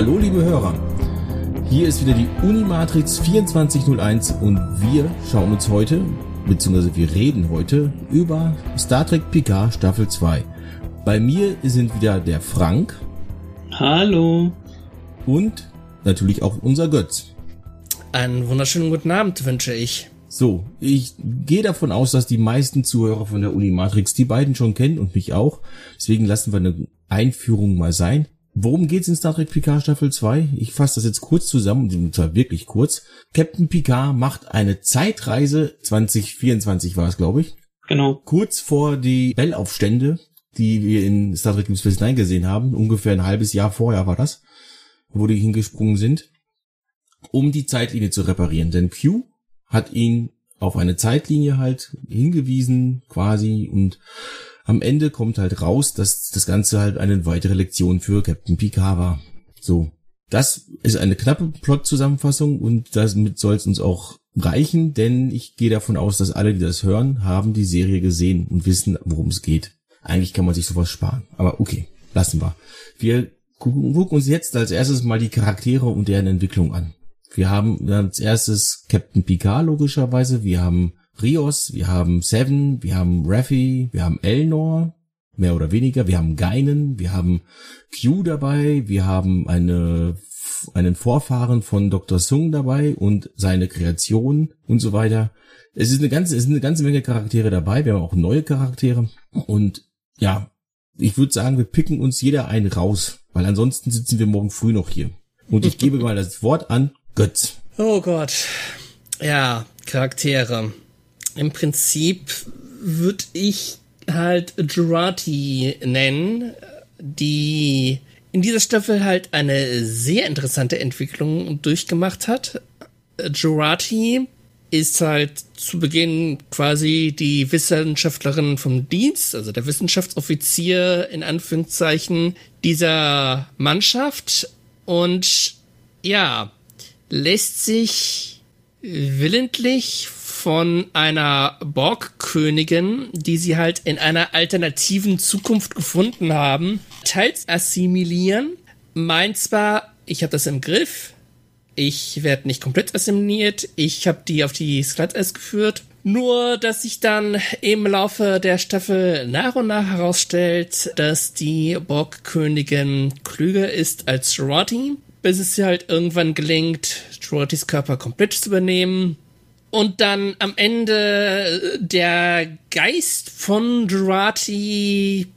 Hallo liebe Hörer, hier ist wieder die Unimatrix 2401 und wir schauen uns heute, beziehungsweise wir reden heute über Star Trek Picard Staffel 2. Bei mir sind wieder der Frank. Hallo. Und natürlich auch unser Götz. Einen wunderschönen guten Abend wünsche ich. So, ich gehe davon aus, dass die meisten Zuhörer von der Unimatrix die beiden schon kennen und mich auch. Deswegen lassen wir eine Einführung mal sein. Worum geht's in Star Trek Picard Staffel 2? Ich fasse das jetzt kurz zusammen, und zwar wirklich kurz. Captain Picard macht eine Zeitreise, 2024 war es, glaube ich. Genau. Kurz vor die Bellaufstände, die wir in Star Trek Deep Space Nine gesehen haben. Ungefähr ein halbes Jahr vorher war das, wo die hingesprungen sind um die Zeitlinie zu reparieren. Denn Q hat ihn auf eine Zeitlinie halt hingewiesen quasi und am Ende kommt halt raus, dass das Ganze halt eine weitere Lektion für Captain Picard war. So. Das ist eine knappe Plot-Zusammenfassung und damit soll es uns auch reichen, denn ich gehe davon aus, dass alle, die das hören, haben die Serie gesehen und wissen, worum es geht. Eigentlich kann man sich sowas sparen. Aber okay, lassen wir. Wir gucken, gucken uns jetzt als erstes mal die Charaktere und deren Entwicklung an. Wir haben als erstes Captain Picard logischerweise, wir haben Rios, wir haben Seven, wir haben Raffi, wir haben Elnor, mehr oder weniger, wir haben Geinen, wir haben Q dabei, wir haben eine, einen Vorfahren von Dr. Sung dabei und seine Kreation und so weiter. Es ist eine ganze, es ist eine ganze Menge Charaktere dabei, wir haben auch neue Charaktere und ja, ich würde sagen, wir picken uns jeder einen raus, weil ansonsten sitzen wir morgen früh noch hier. Und ich gebe mal das Wort an Götz. Oh Gott. Ja, Charaktere. Im Prinzip würde ich halt Jurati nennen, die in dieser Staffel halt eine sehr interessante Entwicklung durchgemacht hat. Jurati ist halt zu Beginn quasi die Wissenschaftlerin vom Dienst, also der Wissenschaftsoffizier in Anführungszeichen dieser Mannschaft. Und ja, lässt sich willentlich von einer Borgkönigin, die sie halt in einer alternativen Zukunft gefunden haben, teils assimilieren. Meint zwar, ich habe das im Griff, ich werde nicht komplett assimiliert, ich habe die auf die Sklatteis geführt. Nur, dass sich dann im Laufe der Staffel nach und nach herausstellt, dass die Borgkönigin klüger ist als Rotty bis es ihr halt irgendwann gelingt, Juratis Körper komplett zu übernehmen. Und dann am Ende der Geist von Jurati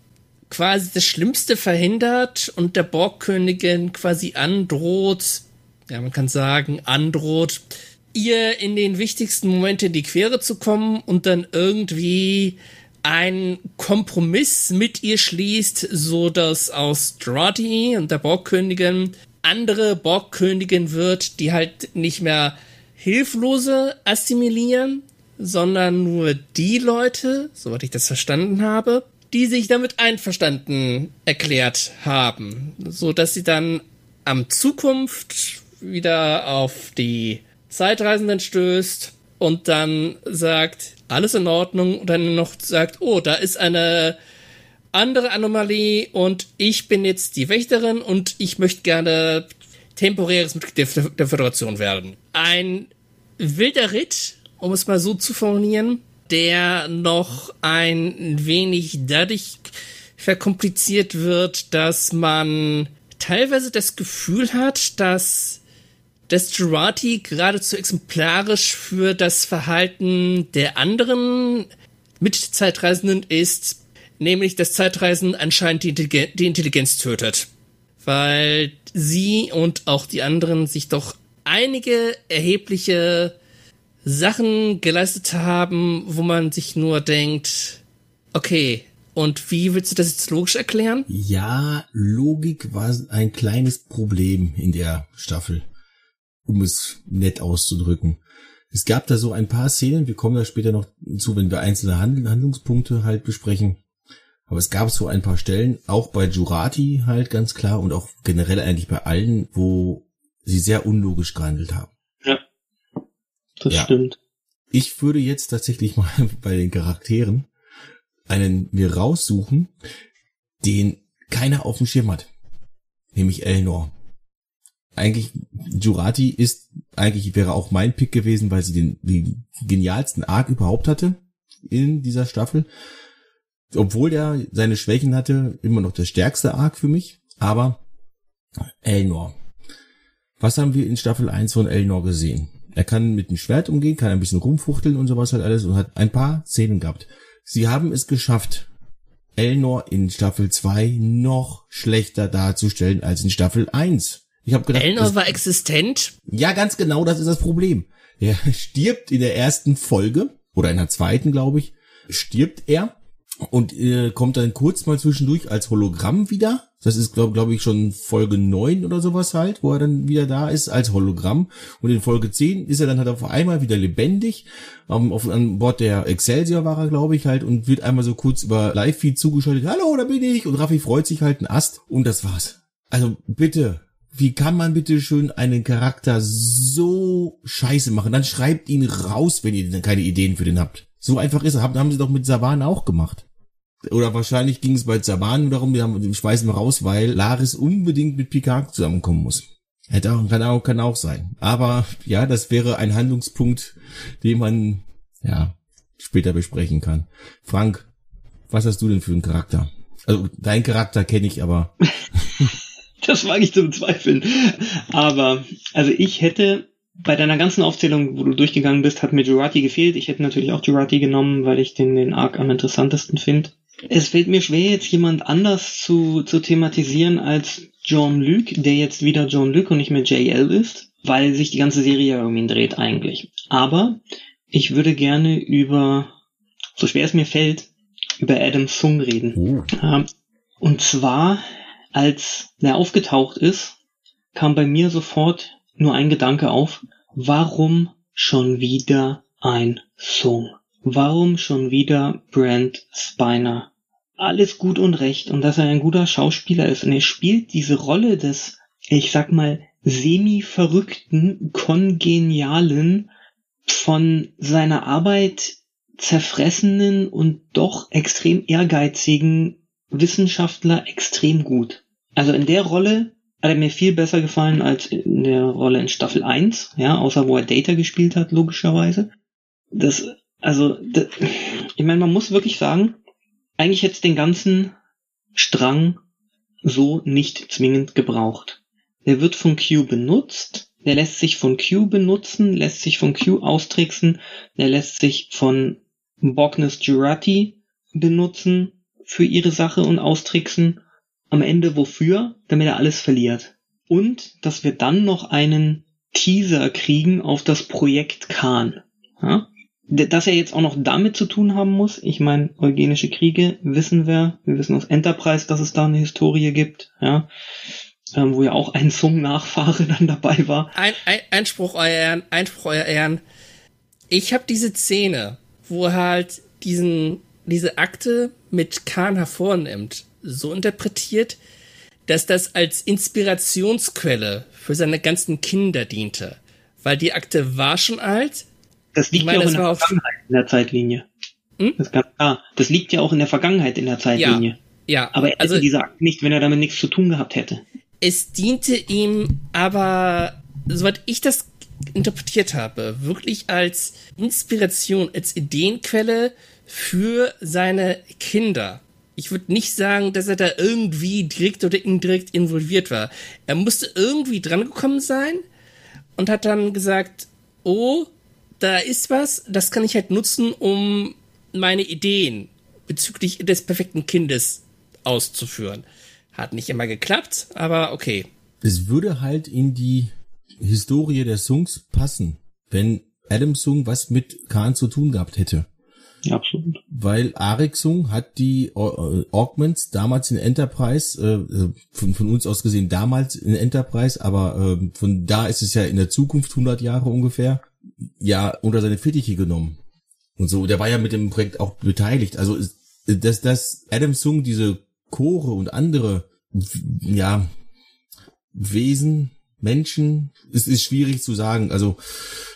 quasi das Schlimmste verhindert und der Borgkönigin quasi androht, ja, man kann sagen, androht, ihr in den wichtigsten Momenten in die Quere zu kommen und dann irgendwie ein Kompromiss mit ihr schließt, so dass aus Jurati und der Borgkönigin andere Borgkönigin wird, die halt nicht mehr Hilflose assimilieren, sondern nur die Leute, soweit ich das verstanden habe, die sich damit einverstanden erklärt haben, so dass sie dann am Zukunft wieder auf die Zeitreisenden stößt und dann sagt, alles in Ordnung und dann noch sagt, oh, da ist eine andere Anomalie und ich bin jetzt die Wächterin und ich möchte gerne temporäres Mitglied der, der Föderation werden. Ein wilder Ritt, um es mal so zu formulieren, der noch ein wenig dadurch verkompliziert wird, dass man teilweise das Gefühl hat, dass das Jurati geradezu exemplarisch für das Verhalten der anderen Mitzeitreisenden ist, nämlich dass Zeitreisen anscheinend die, Intelligenz tötet. Weil sie und auch die anderen sich doch einige erhebliche Sachen geleistet haben, wo man sich nur denkt, okay, und wie willst du das jetzt logisch erklären? Ja, Logik war ein kleines Problem in der Staffel, um es nett auszudrücken. Es gab da so ein paar Szenen, wir kommen da später noch zu, wenn wir einzelne Handlungspunkte halt besprechen, aber es gab so ein paar Stellen, auch bei Jurati halt ganz klar und auch generell eigentlich bei allen, wo sie sehr unlogisch gehandelt haben. Ja, das ja. stimmt. Ich würde jetzt tatsächlich mal bei den Charakteren einen mir raussuchen, den keiner auf dem Schirm hat. Nämlich Elnor. eigentlich Jurati ist eigentlich wäre auch mein Pick gewesen, weil sie den, den genialsten Arc überhaupt hatte in dieser Staffel. Obwohl der seine Schwächen hatte, immer noch der stärkste Arc für mich. Aber Elnor. Was haben wir in Staffel 1 von Elnor gesehen? Er kann mit dem Schwert umgehen, kann ein bisschen rumfuchteln und sowas halt alles und hat ein paar Szenen gehabt. Sie haben es geschafft, Elnor in Staffel 2 noch schlechter darzustellen als in Staffel 1. Ich habe gedacht, Elnor war existent. Ja, ganz genau, das ist das Problem. Er stirbt in der ersten Folge oder in der zweiten, glaube ich, stirbt er und äh, kommt dann kurz mal zwischendurch als Hologramm wieder. Das ist, glaube glaub ich, schon Folge 9 oder sowas halt, wo er dann wieder da ist als Hologramm. Und in Folge 10 ist er dann halt auf einmal wieder lebendig. Um, auf, an Bord der Excelsior war er, glaube ich, halt, und wird einmal so kurz über Live-Feed zugeschaltet. Hallo, da bin ich. Und Raffi freut sich halt ein Ast. Und das war's. Also bitte, wie kann man bitte schön einen Charakter so scheiße machen? Dann schreibt ihn raus, wenn ihr keine Ideen für den habt. So einfach ist er. Haben, haben sie doch mit Saban auch gemacht. Oder wahrscheinlich ging es bei Saban darum, wir haben den schmeißen wir raus, weil Laris unbedingt mit Picard zusammenkommen muss. Hätte auch, kann auch, kann auch sein. Aber ja, das wäre ein Handlungspunkt, den man ja später besprechen kann. Frank, was hast du denn für einen Charakter? Also dein Charakter kenne ich, aber Das wage ich zu bezweifeln. Aber, also ich hätte bei deiner ganzen Aufzählung, wo du durchgegangen bist, hat mir Jurati gefehlt. Ich hätte natürlich auch Jurati genommen, weil ich den, den Arc am interessantesten finde. Es fällt mir schwer, jetzt jemand anders zu, zu thematisieren als John Luke, der jetzt wieder John Luke und nicht mehr JL ist, weil sich die ganze Serie ja um ihn dreht eigentlich. Aber ich würde gerne über, so schwer es mir fällt, über Adam Sung reden. oh. Und zwar als er aufgetaucht ist, kam bei mir sofort nur ein Gedanke auf. Warum schon wieder ein Song? Warum schon wieder Brent Spiner? Alles gut und recht und dass er ein guter Schauspieler ist und er spielt diese Rolle des, ich sag mal, semi-verrückten, kongenialen, von seiner Arbeit zerfressenen und doch extrem ehrgeizigen Wissenschaftler extrem gut. Also in der Rolle hat er mir viel besser gefallen als in der Rolle in Staffel 1, ja, außer wo er Data gespielt hat, logischerweise. Das, also, das, ich meine, man muss wirklich sagen, eigentlich hätte es den ganzen Strang so nicht zwingend gebraucht. Der wird von Q benutzt, der lässt sich von Q benutzen, lässt sich von Q austricksen, der lässt sich von Bognes Jurati benutzen für ihre Sache und austricksen. Am Ende wofür? Damit er alles verliert. Und dass wir dann noch einen Teaser kriegen auf das Projekt Khan. Ja? Dass er jetzt auch noch damit zu tun haben muss, ich meine, eugenische Kriege wissen wir, wir wissen aus Enterprise, dass es da eine Historie gibt, ja, ähm, wo ja auch ein Sung-Nachfahre dann dabei war. Ein, ein, Einspruch, euer Ehren, Einspruch, euer Ehren. Ich habe diese Szene, wo er halt diesen, diese Akte mit Khan hervornimmt, so interpretiert, dass das als Inspirationsquelle für seine ganzen Kinder diente. Weil die Akte war schon alt. Das liegt meine, ja auch in der Vergangenheit in der Zeitlinie. Hm? Das, ganz klar. das liegt ja auch in der Vergangenheit in der Zeitlinie. Ja, Aber er also hätte diese Akte nicht, wenn er damit nichts zu tun gehabt hätte. es diente ihm aber, soweit ich das interpretiert habe, wirklich als Inspiration, als Ideenquelle für seine Kinder. Ich würde nicht sagen, dass er da irgendwie direkt oder indirekt involviert war. Er musste irgendwie drangekommen sein und hat dann gesagt, oh, da ist was, das kann ich halt nutzen, um meine Ideen bezüglich des perfekten Kindes auszuführen. Hat nicht immer geklappt, aber okay. es würde halt in die Historie der Sungs passen, wenn Adam Sung was mit Khan zu tun gehabt hätte. Ja, absolut. Weil Arik Sung hat die äh, Augments damals in Enterprise, äh, von, von uns aus gesehen damals in Enterprise, aber äh, von da ist es ja in der Zukunft 100 Jahre ungefähr, ja unter seine Fittiche genommen. Und so, der war ja mit dem Projekt auch beteiligt. Also dass, dass Adam Sung diese Chore und andere ja Wesen, Menschen, es ist schwierig zu sagen, also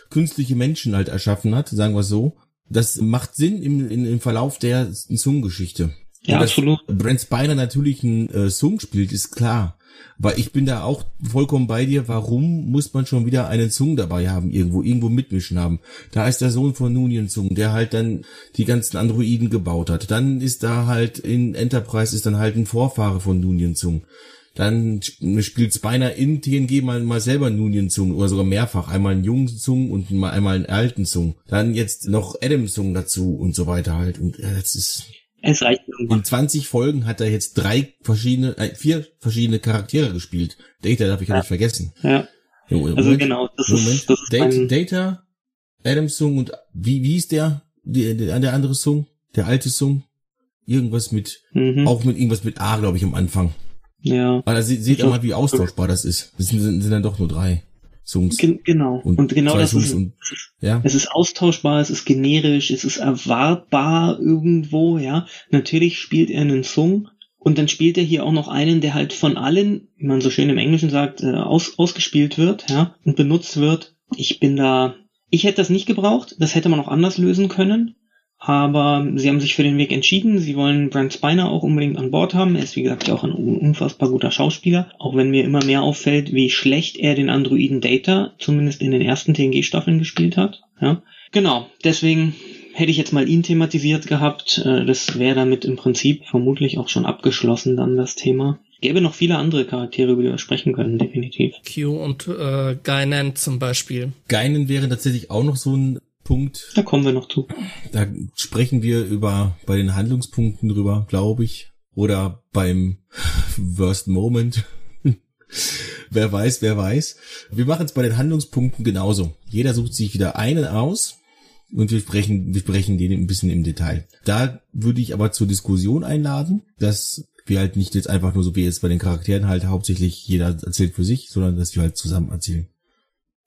künstliche Menschen halt erschaffen hat, sagen wir es so. Das macht Sinn im, im, im Verlauf der Sung-Geschichte. Ja, absolut. Brent Spiner natürlich einen äh, Song spielt, ist klar. Weil ich bin da auch vollkommen bei dir. Warum muss man schon wieder einen Song dabei haben, irgendwo, irgendwo mitmischen haben? Da ist der Sohn von Nunien Sung, der halt dann die ganzen Androiden gebaut hat. Dann ist da halt in Enterprise ist dann halt ein Vorfahre von Nunien Sung. Dann spielt Spiner in TNG mal, mal selber Nunien Sung oder sogar mehrfach. Einmal einen jungen Sung und mal einmal einen alten Sung. Dann jetzt noch Adam Sung dazu und so weiter halt. Und äh, das ist, Es reicht in irgendwann. 20 Folgen hat er jetzt drei verschiedene, äh, vier verschiedene Charaktere gespielt. Data darf ich ja nicht vergessen. Ja, Jo, also Moment, genau, das Moment. ist, das ist Data, Data, Adam Sung und wie, wie ist der, der, der, der andere Sung? Der alte Sung? Irgendwas mit, mhm, auch mit irgendwas mit A, glaube ich, am Anfang. ja. Aber da seht ihr So. mal, wie austauschbar das ist. Das sind, sind, sind dann doch nur drei Songs. Gen genau. Und Und, genau das ist, und- Ja. es ist austauschbar, es ist generisch, es ist erwartbar irgendwo, ja. Natürlich spielt er einen Song und dann spielt er hier auch noch einen, der halt von allen, wie man so schön im Englischen sagt, äh, aus, ausgespielt wird, ja, und benutzt wird. Ich bin da, ich hätte das nicht gebraucht, das hätte man auch anders lösen können. Aber sie haben sich für den Weg entschieden. Sie wollen Brent Spiner auch unbedingt an Bord haben. Er ist, wie gesagt, ja auch ein unfassbar guter Schauspieler. Auch wenn mir immer mehr auffällt, wie schlecht er den Androiden Data, zumindest in den ersten TNG-Staffeln gespielt hat. Ja. Genau. Deswegen hätte ich jetzt mal ihn thematisiert gehabt. Äh, Das wäre damit im Prinzip vermutlich auch schon abgeschlossen dann das Thema. Gäbe noch viele andere Charaktere, über die wir sprechen können, definitiv. Q und äh, Guinan zum Beispiel. Geinen wäre tatsächlich auch noch so ein Punkt. Da kommen wir noch zu. Da sprechen wir über bei den Handlungspunkten drüber, glaube ich. Oder beim Worst Moment. wer weiß, wer weiß. Wir machen es bei den Handlungspunkten genauso. Jeder sucht sich wieder einen aus und wir sprechen, wir sprechen den ein bisschen im Detail. Da würde ich aber zur Diskussion einladen, dass wir halt nicht jetzt einfach nur so wie jetzt bei den Charakteren halt hauptsächlich jeder erzählt für sich, sondern dass wir halt zusammen erzählen.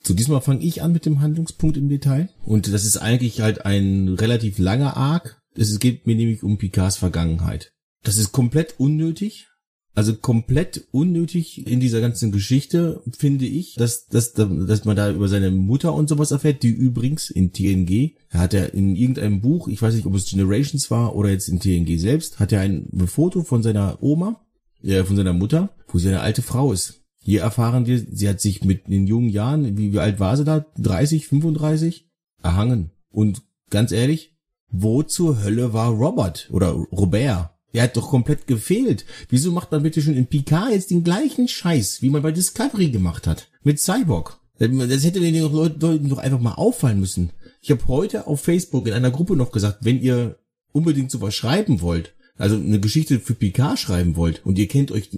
So, diesmal fange ich an mit dem Handlungspunkt im Detail. Und das ist eigentlich halt ein relativ langer Arc. Es geht mir nämlich um Picards Vergangenheit. Das ist komplett unnötig. Also komplett unnötig in dieser ganzen Geschichte, finde ich, dass, dass, dass man da über seine Mutter und sowas erfährt, die übrigens in TNG, hat er in irgendeinem Buch, ich weiß nicht, ob es Generations war oder jetzt in TNG selbst, hat er ein Foto von seiner Oma, äh, von seiner Mutter, wo sie eine alte Frau ist. Hier erfahren wir, sie hat sich mit in jungen Jahren, wie, wie alt war sie da? 30, 35? Erhangen. Und ganz ehrlich, wo zur Hölle war Robert oder Robert? Er hat doch komplett gefehlt. Wieso macht man bitte schon in Picard jetzt den gleichen Scheiß, wie man bei Discovery gemacht hat? Mit Cyborg. Das hätte den Leuten doch einfach mal auffallen müssen. Ich habe heute auf Facebook in einer Gruppe noch gesagt, wenn ihr unbedingt sowas schreiben wollt, also eine Geschichte für Picard schreiben wollt und ihr kennt euch,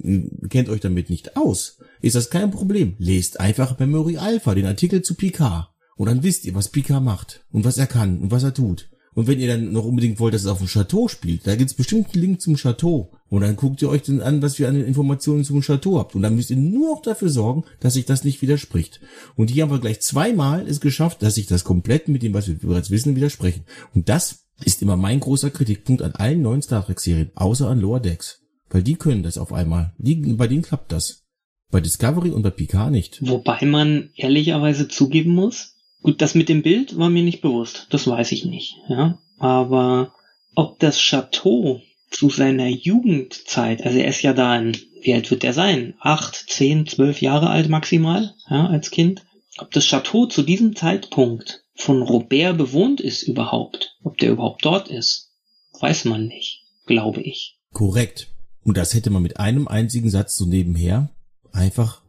kennt euch damit nicht aus, ist das kein Problem. Lest einfach Memory Alpha, den Artikel zu Picard. Und dann wisst ihr, was Picard macht und was er kann und was er tut. Und wenn ihr dann noch unbedingt wollt, dass es auf dem Chateau spielt, da gibt's bestimmt einen Link zum Chateau. Und dann guckt ihr euch dann an, was ihr an Informationen zum Chateau habt. Und dann müsst ihr nur noch dafür sorgen, dass sich das nicht widerspricht. Und hier haben wir gleich zweimal es geschafft, dass sich das komplett mit dem, was wir bereits wissen, widersprechen. Und das ist immer mein großer Kritikpunkt an allen neuen Star Trek Serien, außer an Lower Decks. Weil die können das auf einmal. Die, bei denen klappt das. Bei Discovery und bei Picard nicht. Wobei man ehrlicherweise zugeben muss, gut, das mit dem Bild war mir nicht bewusst, das weiß ich nicht, ja. Aber ob das Chateau zu seiner Jugendzeit, also er ist ja da ein, wie alt wird er sein? Acht, zehn, zwölf Jahre alt maximal, ja, als Kind. Ob das Chateau zu diesem Zeitpunkt von Robert bewohnt ist überhaupt, ob der überhaupt dort ist, weiß man nicht, glaube ich. Korrekt. Und das hätte man mit einem einzigen Satz so nebenher einfach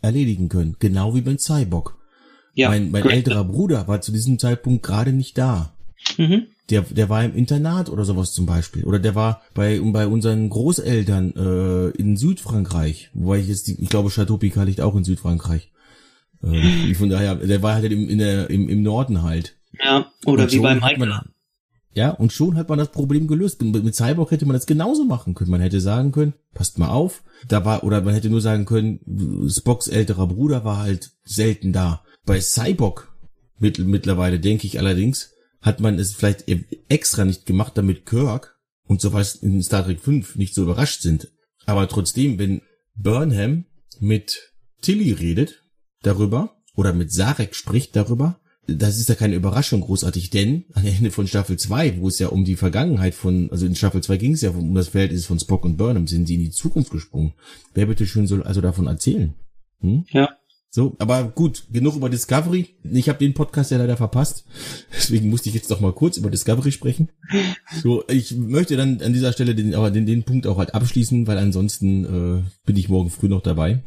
erledigen können. Genau wie beim Cyborg. Ja, mein mein älterer Bruder war zu diesem Zeitpunkt gerade nicht da. Mhm. Der, der war im Internat oder sowas zum Beispiel. Oder der war bei, bei unseren Großeltern äh, in Südfrankreich. Wobei ich jetzt, die, ich glaube, Chateau Picard liegt auch in Südfrankreich. Äh, von daher, der war halt im, in der, im, im Norden halt. Ja, oder Und wie beim Michael. Ja, und schon hat man das Problem gelöst. Mit, Cyborg hätte man das genauso machen können. Man hätte sagen können, passt mal auf, da war, oder man hätte nur sagen können, Spocks älterer Bruder war halt selten da. Bei Cyborg mit, mittlerweile denke ich allerdings, hat man es vielleicht e- extra nicht gemacht, damit Kirk und sowas in Star Trek 5 nicht so überrascht sind. Aber trotzdem, wenn Burnham mit Tilly redet darüber oder mit Sarek spricht darüber, das ist ja keine Überraschung großartig, denn am Ende von Staffel 2, wo es ja um die Vergangenheit von, also in Staffel 2 ging es ja um das Verhältnis von Spock und Burnham, sind sie in die Zukunft gesprungen. Wer bitte schön soll also davon erzählen? Hm? Ja. So, aber gut, genug über Discovery. Ich habe den Podcast ja leider verpasst. Deswegen musste ich jetzt noch mal kurz über Discovery sprechen. So, ich möchte dann an dieser Stelle den, aber den, den Punkt auch halt abschließen, weil ansonsten äh, bin ich morgen früh noch dabei.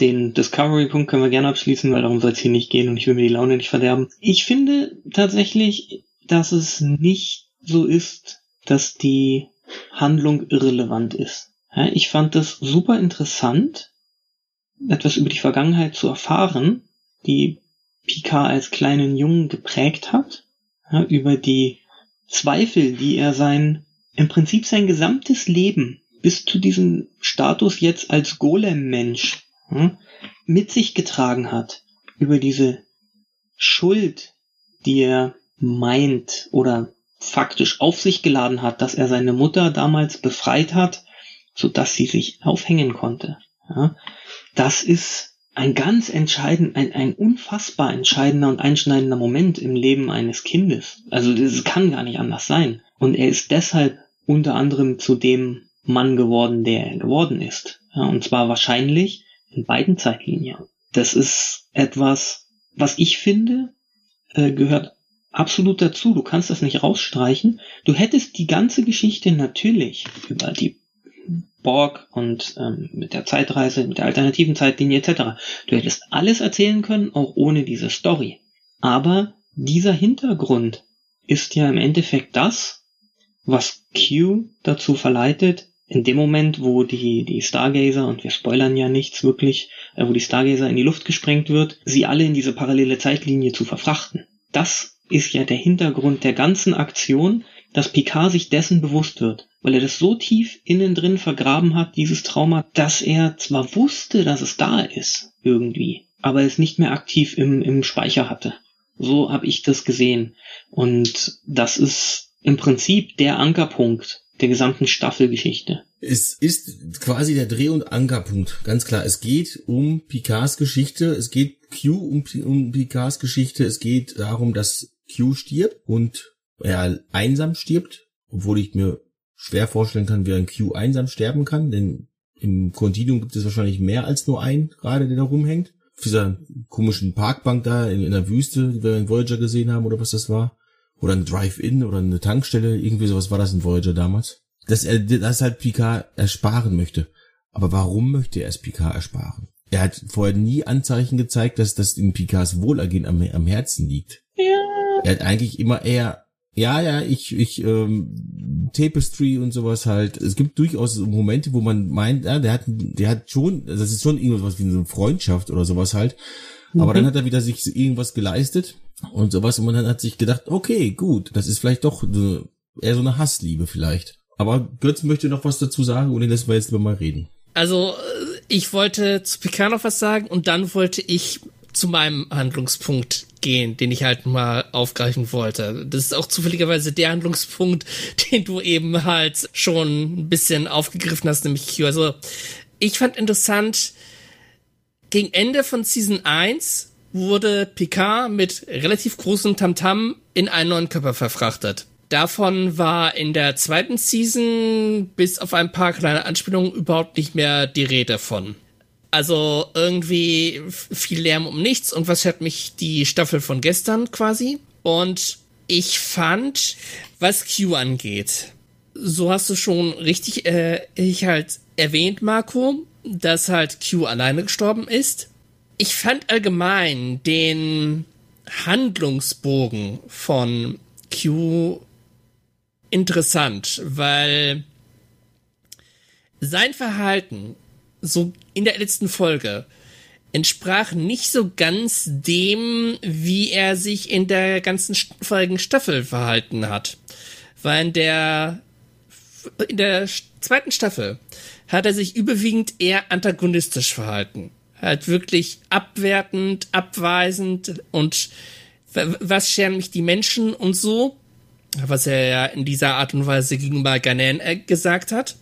Den Discovery-Punkt können wir gerne abschließen, weil darum soll es hier nicht gehen und ich will mir die Laune nicht verderben. Ich finde tatsächlich, dass es nicht so ist, dass die Handlung irrelevant ist. Ich fand das super interessant, etwas über die Vergangenheit zu erfahren, die Picard als kleinen Jungen geprägt hat, über die Zweifel, die er sein, im Prinzip sein gesamtes Leben bis zu diesem Status jetzt als Golem-Mensch hm, mit sich getragen hat, über diese Schuld, die er meint oder faktisch auf sich geladen hat, dass er seine Mutter damals befreit hat, so dass sie sich aufhängen konnte. Ja, das ist ein ganz entscheidend, ein, ein unfassbar entscheidender und einschneidender Moment im Leben eines Kindes. Also das kann gar nicht anders sein. Und er ist deshalb unter anderem zu dem Mann geworden, der er geworden ist. Ja, und zwar wahrscheinlich in beiden Zeitlinien. Das ist etwas, was ich finde, äh, gehört absolut dazu. Du kannst das nicht rausstreichen. Du hättest die ganze Geschichte natürlich über die Borg und ähm, mit der Zeitreise, mit der alternativen Zeitlinie etc. Du hättest alles erzählen können, auch ohne diese Story. Aber dieser Hintergrund ist ja im Endeffekt das, was Q dazu verleitet, in dem Moment, wo die, die Stargazer, und wir spoilern ja nichts wirklich, äh, wo die Stargazer in die Luft gesprengt wird, sie alle in diese parallele Zeitlinie zu verfrachten. Das ist ja der Hintergrund der ganzen Aktion, dass Picard sich dessen bewusst wird, weil er das so tief innen drin vergraben hat, dieses Trauma, dass er zwar wusste, dass es da ist, irgendwie, aber es nicht mehr aktiv im, im Speicher hatte. So habe ich das gesehen. Und das ist im Prinzip der Ankerpunkt der gesamten Staffelgeschichte. Es ist quasi der Dreh- und Ankerpunkt, ganz klar. Es geht um Picards Geschichte, es geht Q um, um Picards Geschichte, es geht darum, dass Q stirbt und er einsam stirbt, obwohl ich mir schwer vorstellen kann, wie ein Q einsam sterben kann, denn im Continuum gibt es wahrscheinlich mehr als nur einen, gerade der da rumhängt. Auf dieser komischen Parkbank da in, in der Wüste, die wir in Voyager gesehen haben oder was das war oder ein Drive-In oder eine Tankstelle, irgendwie sowas war das in Voyager damals, dass er das halt Picard ersparen möchte. Aber warum möchte er es Picard ersparen? Er hat vorher nie Anzeichen gezeigt, dass das in Picards Wohlergehen am, am Herzen liegt. Ja. Er hat eigentlich immer eher, ja, ja, ich, ich, ähm, Tapestry und sowas halt. Es gibt durchaus Momente, wo man meint, ja, der hat, der hat schon, das ist schon irgendwas wie eine Freundschaft oder sowas halt. Aber mhm. dann hat er wieder sich irgendwas geleistet und sowas. Und man hat sich gedacht, okay, gut, das ist vielleicht doch so, eher so eine Hassliebe vielleicht. Aber Götz möchte noch was dazu sagen und den lassen wir jetzt mal reden. Also, äh, ich wollte zu Picard noch was sagen und dann wollte ich zu meinem Handlungspunkt gehen, den ich halt mal aufgreifen wollte. Das ist auch zufälligerweise der Handlungspunkt, den du eben halt schon ein bisschen aufgegriffen hast, nämlich Q. Also, ich fand interessant, gegen Ende von Season 1 wurde Picard mit relativ großem Tamtam in einen neuen Körper verfrachtet. Davon war in der zweiten Season bis auf ein paar kleine Anspielungen überhaupt nicht mehr die Rede von. Also irgendwie viel Lärm um nichts und was hat mich die Staffel von gestern quasi. Und ich fand, was Q angeht, so hast du schon richtig äh, ich halt erwähnt, Marco, dass halt Q alleine gestorben ist ich fand allgemein den Handlungsbogen von Q interessant, weil sein Verhalten so in der letzten Folge entsprach nicht so ganz dem, wie er sich in der ganzen vorigen Staffel verhalten hat. Weil in der, in der zweiten Staffel hat er sich überwiegend eher antagonistisch verhalten halt wirklich abwertend, abweisend und was scheren mich die Menschen und so, was er ja in dieser Art und Weise gegenüber Ganen äh, gesagt hat.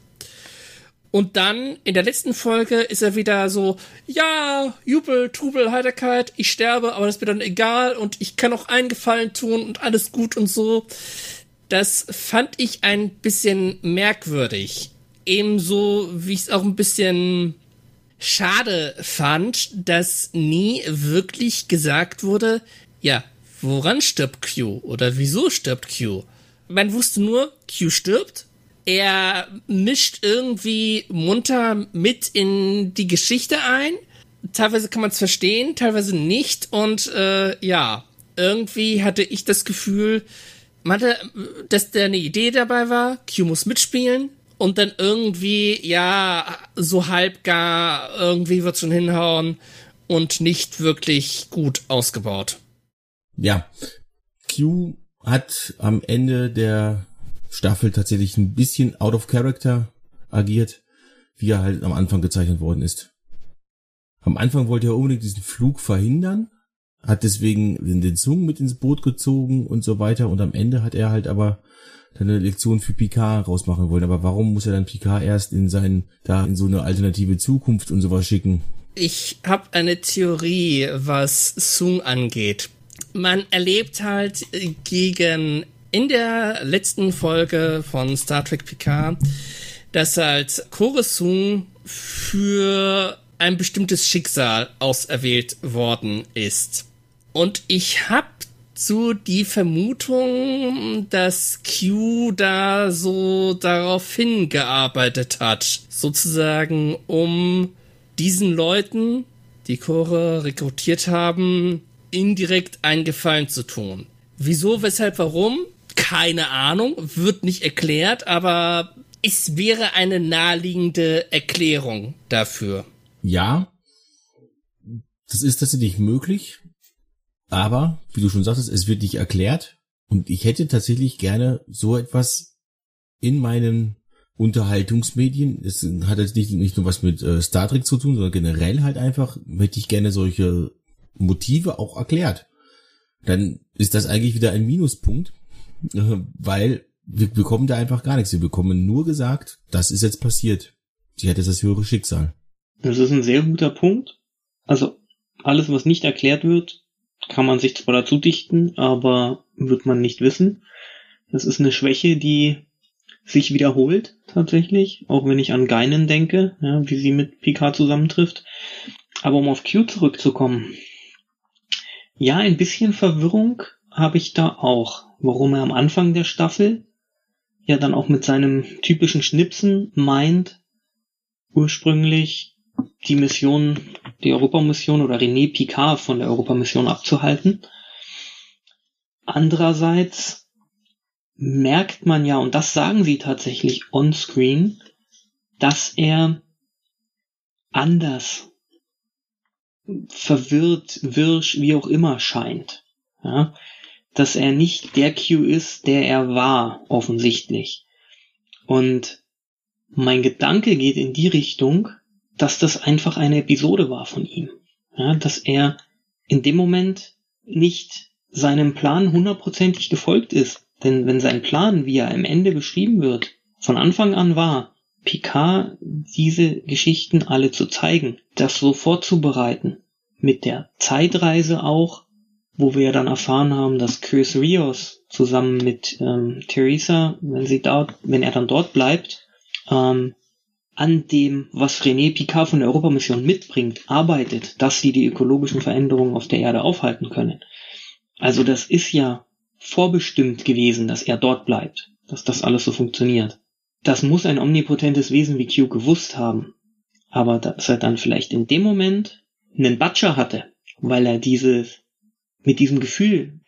Und dann in der letzten Folge ist er wieder so, ja, Jubel, Trubel, Heiterkeit, ich sterbe, aber das ist mir dann egal und ich kann auch einen Gefallen tun und alles gut und so. Das fand ich ein bisschen merkwürdig. Ebenso, wie ich es auch ein bisschen schade fand, dass nie wirklich gesagt wurde, ja, woran stirbt Q oder wieso stirbt Q? Man wusste nur, Q stirbt er mischt irgendwie munter mit in die Geschichte ein. Teilweise kann man es verstehen, teilweise nicht. Und äh, ja, irgendwie hatte ich das Gefühl, man hatte, dass da eine Idee dabei war, Q muss mitspielen. Und dann irgendwie, ja, so halb gar, irgendwie wird schon hinhauen und nicht wirklich gut ausgebaut. Ja, Q hat am Ende der Staffel tatsächlich ein bisschen out of character agiert, wie er halt am Anfang gezeichnet worden ist. Am Anfang wollte er unbedingt diesen Flug verhindern, hat deswegen den Zungen mit ins Boot gezogen und so weiter und am Ende hat er halt aber eine Lektion für Picard rausmachen wollen. Aber warum muss er dann Picard erst in seinen, da in so eine alternative Zukunft und sowas schicken? Ich habe eine Theorie, was Sung angeht. Man erlebt halt gegen in der letzten Folge von Star Trek Picard, dass halt Koresung für ein bestimmtes Schicksal auserwählt worden ist. Und ich habe so die Vermutung, dass Q da so darauf hingearbeitet hat, sozusagen um diesen Leuten, die Chore rekrutiert haben, indirekt einen Gefallen zu tun. Wieso, weshalb, warum? keine Ahnung, wird nicht erklärt, aber es wäre eine naheliegende Erklärung dafür. Ja, das ist tatsächlich möglich, aber wie du schon sagtest, es wird nicht erklärt und ich hätte tatsächlich gerne so etwas in meinen Unterhaltungsmedien. Es hat jetzt nicht, nicht nur was mit äh, Star Trek zu tun, sondern generell halt einfach hätte ich gerne solche Motive auch erklärt. Dann ist das eigentlich wieder ein Minuspunkt, weil wir bekommen da einfach gar nichts. Wir bekommen nur gesagt, das ist jetzt passiert. Sie hat jetzt das höhere Schicksal. Das ist ein sehr guter Punkt. Also alles, was nicht erklärt wird, kann man sich zwar dazu dichten, aber wird man nicht wissen. Das ist eine Schwäche, die sich wiederholt tatsächlich, auch wenn ich an Geinen denke, ja, wie sie mit Picard zusammentrifft. Aber um auf Q zurückzukommen. Ja, ein bisschen Verwirrung habe ich da auch warum er am Anfang der Staffel ja dann auch mit seinem typischen Schnipsen meint, ursprünglich die Mission, die Europamission oder René Picard von der Europamission abzuhalten. Andererseits merkt man ja, und das sagen sie tatsächlich on-screen, dass er anders, verwirrt, wirsch, wie auch immer scheint. Ja? dass er nicht der Q ist, der er war, offensichtlich. Und mein Gedanke geht in die Richtung, dass das einfach eine Episode war von ihm. Ja, dass er in dem Moment nicht seinem Plan hundertprozentig gefolgt ist. Denn wenn sein Plan, wie er am Ende beschrieben wird, von Anfang an war, Picard diese Geschichten alle zu zeigen, das so vorzubereiten, mit der Zeitreise auch, wo wir dann erfahren haben, dass Chris Rios zusammen mit ähm, Theresa, wenn sie dort, wenn er dann dort bleibt, ähm, an dem, was René Picard von der Europamission mitbringt, arbeitet, dass sie die ökologischen Veränderungen auf der Erde aufhalten können. Also das ist ja vorbestimmt gewesen, dass er dort bleibt, dass das alles so funktioniert. Das muss ein omnipotentes Wesen wie Q gewusst haben. Aber dass er dann vielleicht in dem Moment einen Butcher hatte, weil er dieses mit diesem Gefühl,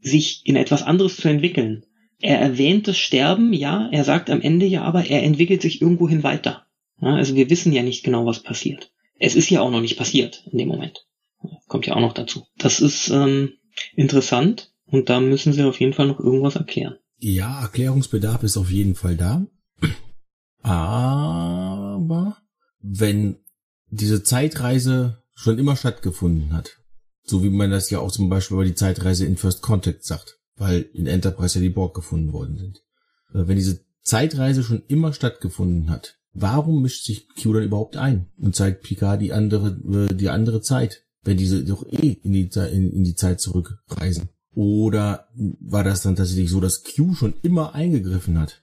sich in etwas anderes zu entwickeln. Er erwähnt das Sterben, ja, er sagt am Ende ja, aber er entwickelt sich irgendwohin weiter. Ja, also wir wissen ja nicht genau, was passiert. Es ist ja auch noch nicht passiert in dem Moment. Kommt ja auch noch dazu. Das ist ähm, interessant und da müssen sie auf jeden Fall noch irgendwas erklären. Ja, Erklärungsbedarf ist auf jeden Fall da. Aber wenn diese Zeitreise schon immer stattgefunden hat, so wie man das ja auch zum Beispiel bei die Zeitreise in First Contact sagt, weil in Enterprise ja die Borg gefunden worden sind. Äh, wenn diese Zeitreise schon immer stattgefunden hat, warum mischt sich Q dann überhaupt ein und zeigt Picard die andere, äh, die andere Zeit, wenn diese doch eh in die, in, in die Zeit zurückreisen? Oder war das dann tatsächlich so, dass Q schon immer eingegriffen hat?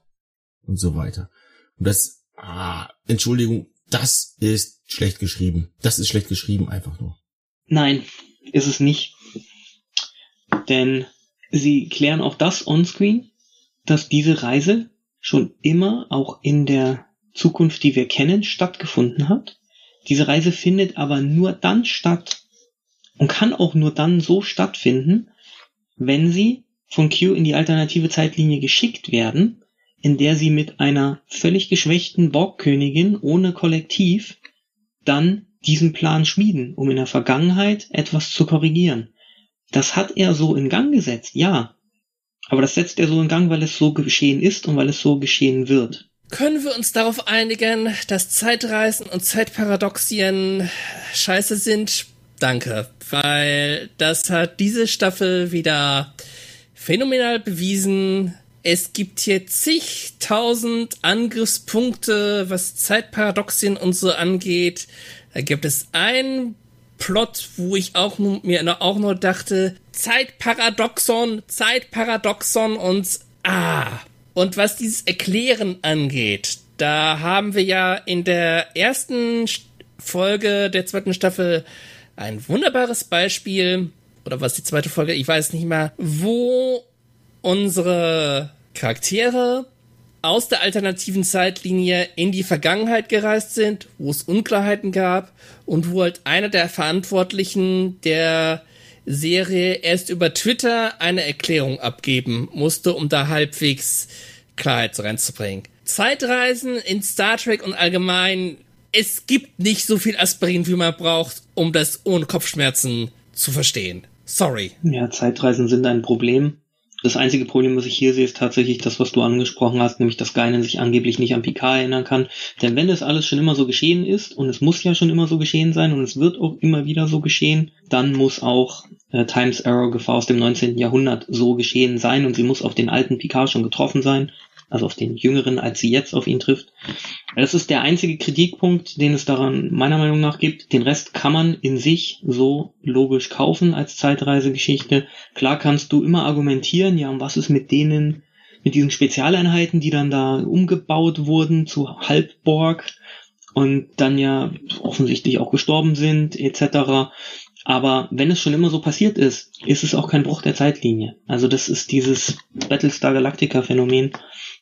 Und so weiter. Und das, ah, Entschuldigung, das ist schlecht geschrieben. Das ist schlecht geschrieben einfach nur. Nein, ist es nicht. Denn sie klären auch das onscreen, dass diese Reise schon immer auch in der Zukunft, die wir kennen, stattgefunden hat. Diese Reise findet aber nur dann statt und kann auch nur dann so stattfinden, wenn sie von Q in die alternative Zeitlinie geschickt werden, in der sie mit einer völlig geschwächten Borgkönigin ohne Kollektiv dann diesen Plan schmieden, um in der Vergangenheit etwas zu korrigieren. Das hat er so in Gang gesetzt, ja. Aber das setzt er so in Gang, weil es so geschehen ist und weil es so geschehen wird. Können wir uns darauf einigen, dass Zeitreisen und Zeitparadoxien scheiße sind? Danke, weil das hat diese Staffel wieder phänomenal bewiesen. Es gibt hier zigtausend Angriffspunkte, was Zeitparadoxien und so angeht. Da gibt es einen Plot, wo ich auch nur, mir auch nur dachte, Zeitparadoxon, Zeitparadoxon und ah. Und was dieses Erklären angeht, da haben wir ja in der ersten Folge der zweiten Staffel ein wunderbares Beispiel, oder was die zweite Folge, ich weiß nicht mehr, wo unsere Charaktere aus der alternativen Zeitlinie in die Vergangenheit gereist sind, wo es Unklarheiten gab und wo halt einer der Verantwortlichen der Serie erst über Twitter eine Erklärung abgeben musste, um da halbwegs Klarheit reinzubringen. Zeitreisen in Star Trek und allgemein, es gibt nicht so viel Aspirin, wie man braucht, um das ohne Kopfschmerzen zu verstehen. Sorry. Ja, Zeitreisen sind ein Problem. Das einzige Problem, was ich hier sehe, ist tatsächlich das, was du angesprochen hast, nämlich dass Geinen sich angeblich nicht an Picard erinnern kann. Denn wenn das alles schon immer so geschehen ist, und es muss ja schon immer so geschehen sein, und es wird auch immer wieder so geschehen, dann muss auch äh, Times Arrow Gefahr aus dem 19. Jahrhundert so geschehen sein, und sie muss auf den alten Picard schon getroffen sein also auf den Jüngeren, als sie jetzt auf ihn trifft. Das ist der einzige Kritikpunkt, den es daran meiner Meinung nach gibt. Den Rest kann man in sich so logisch kaufen als Zeitreisegeschichte. Klar kannst du immer argumentieren, ja, und was ist mit denen, mit diesen Spezialeinheiten, die dann da umgebaut wurden zu Halbborg und dann ja offensichtlich auch gestorben sind, etc. Aber wenn es schon immer so passiert ist, ist es auch kein Bruch der Zeitlinie. Also das ist dieses Battlestar Galactica Phänomen,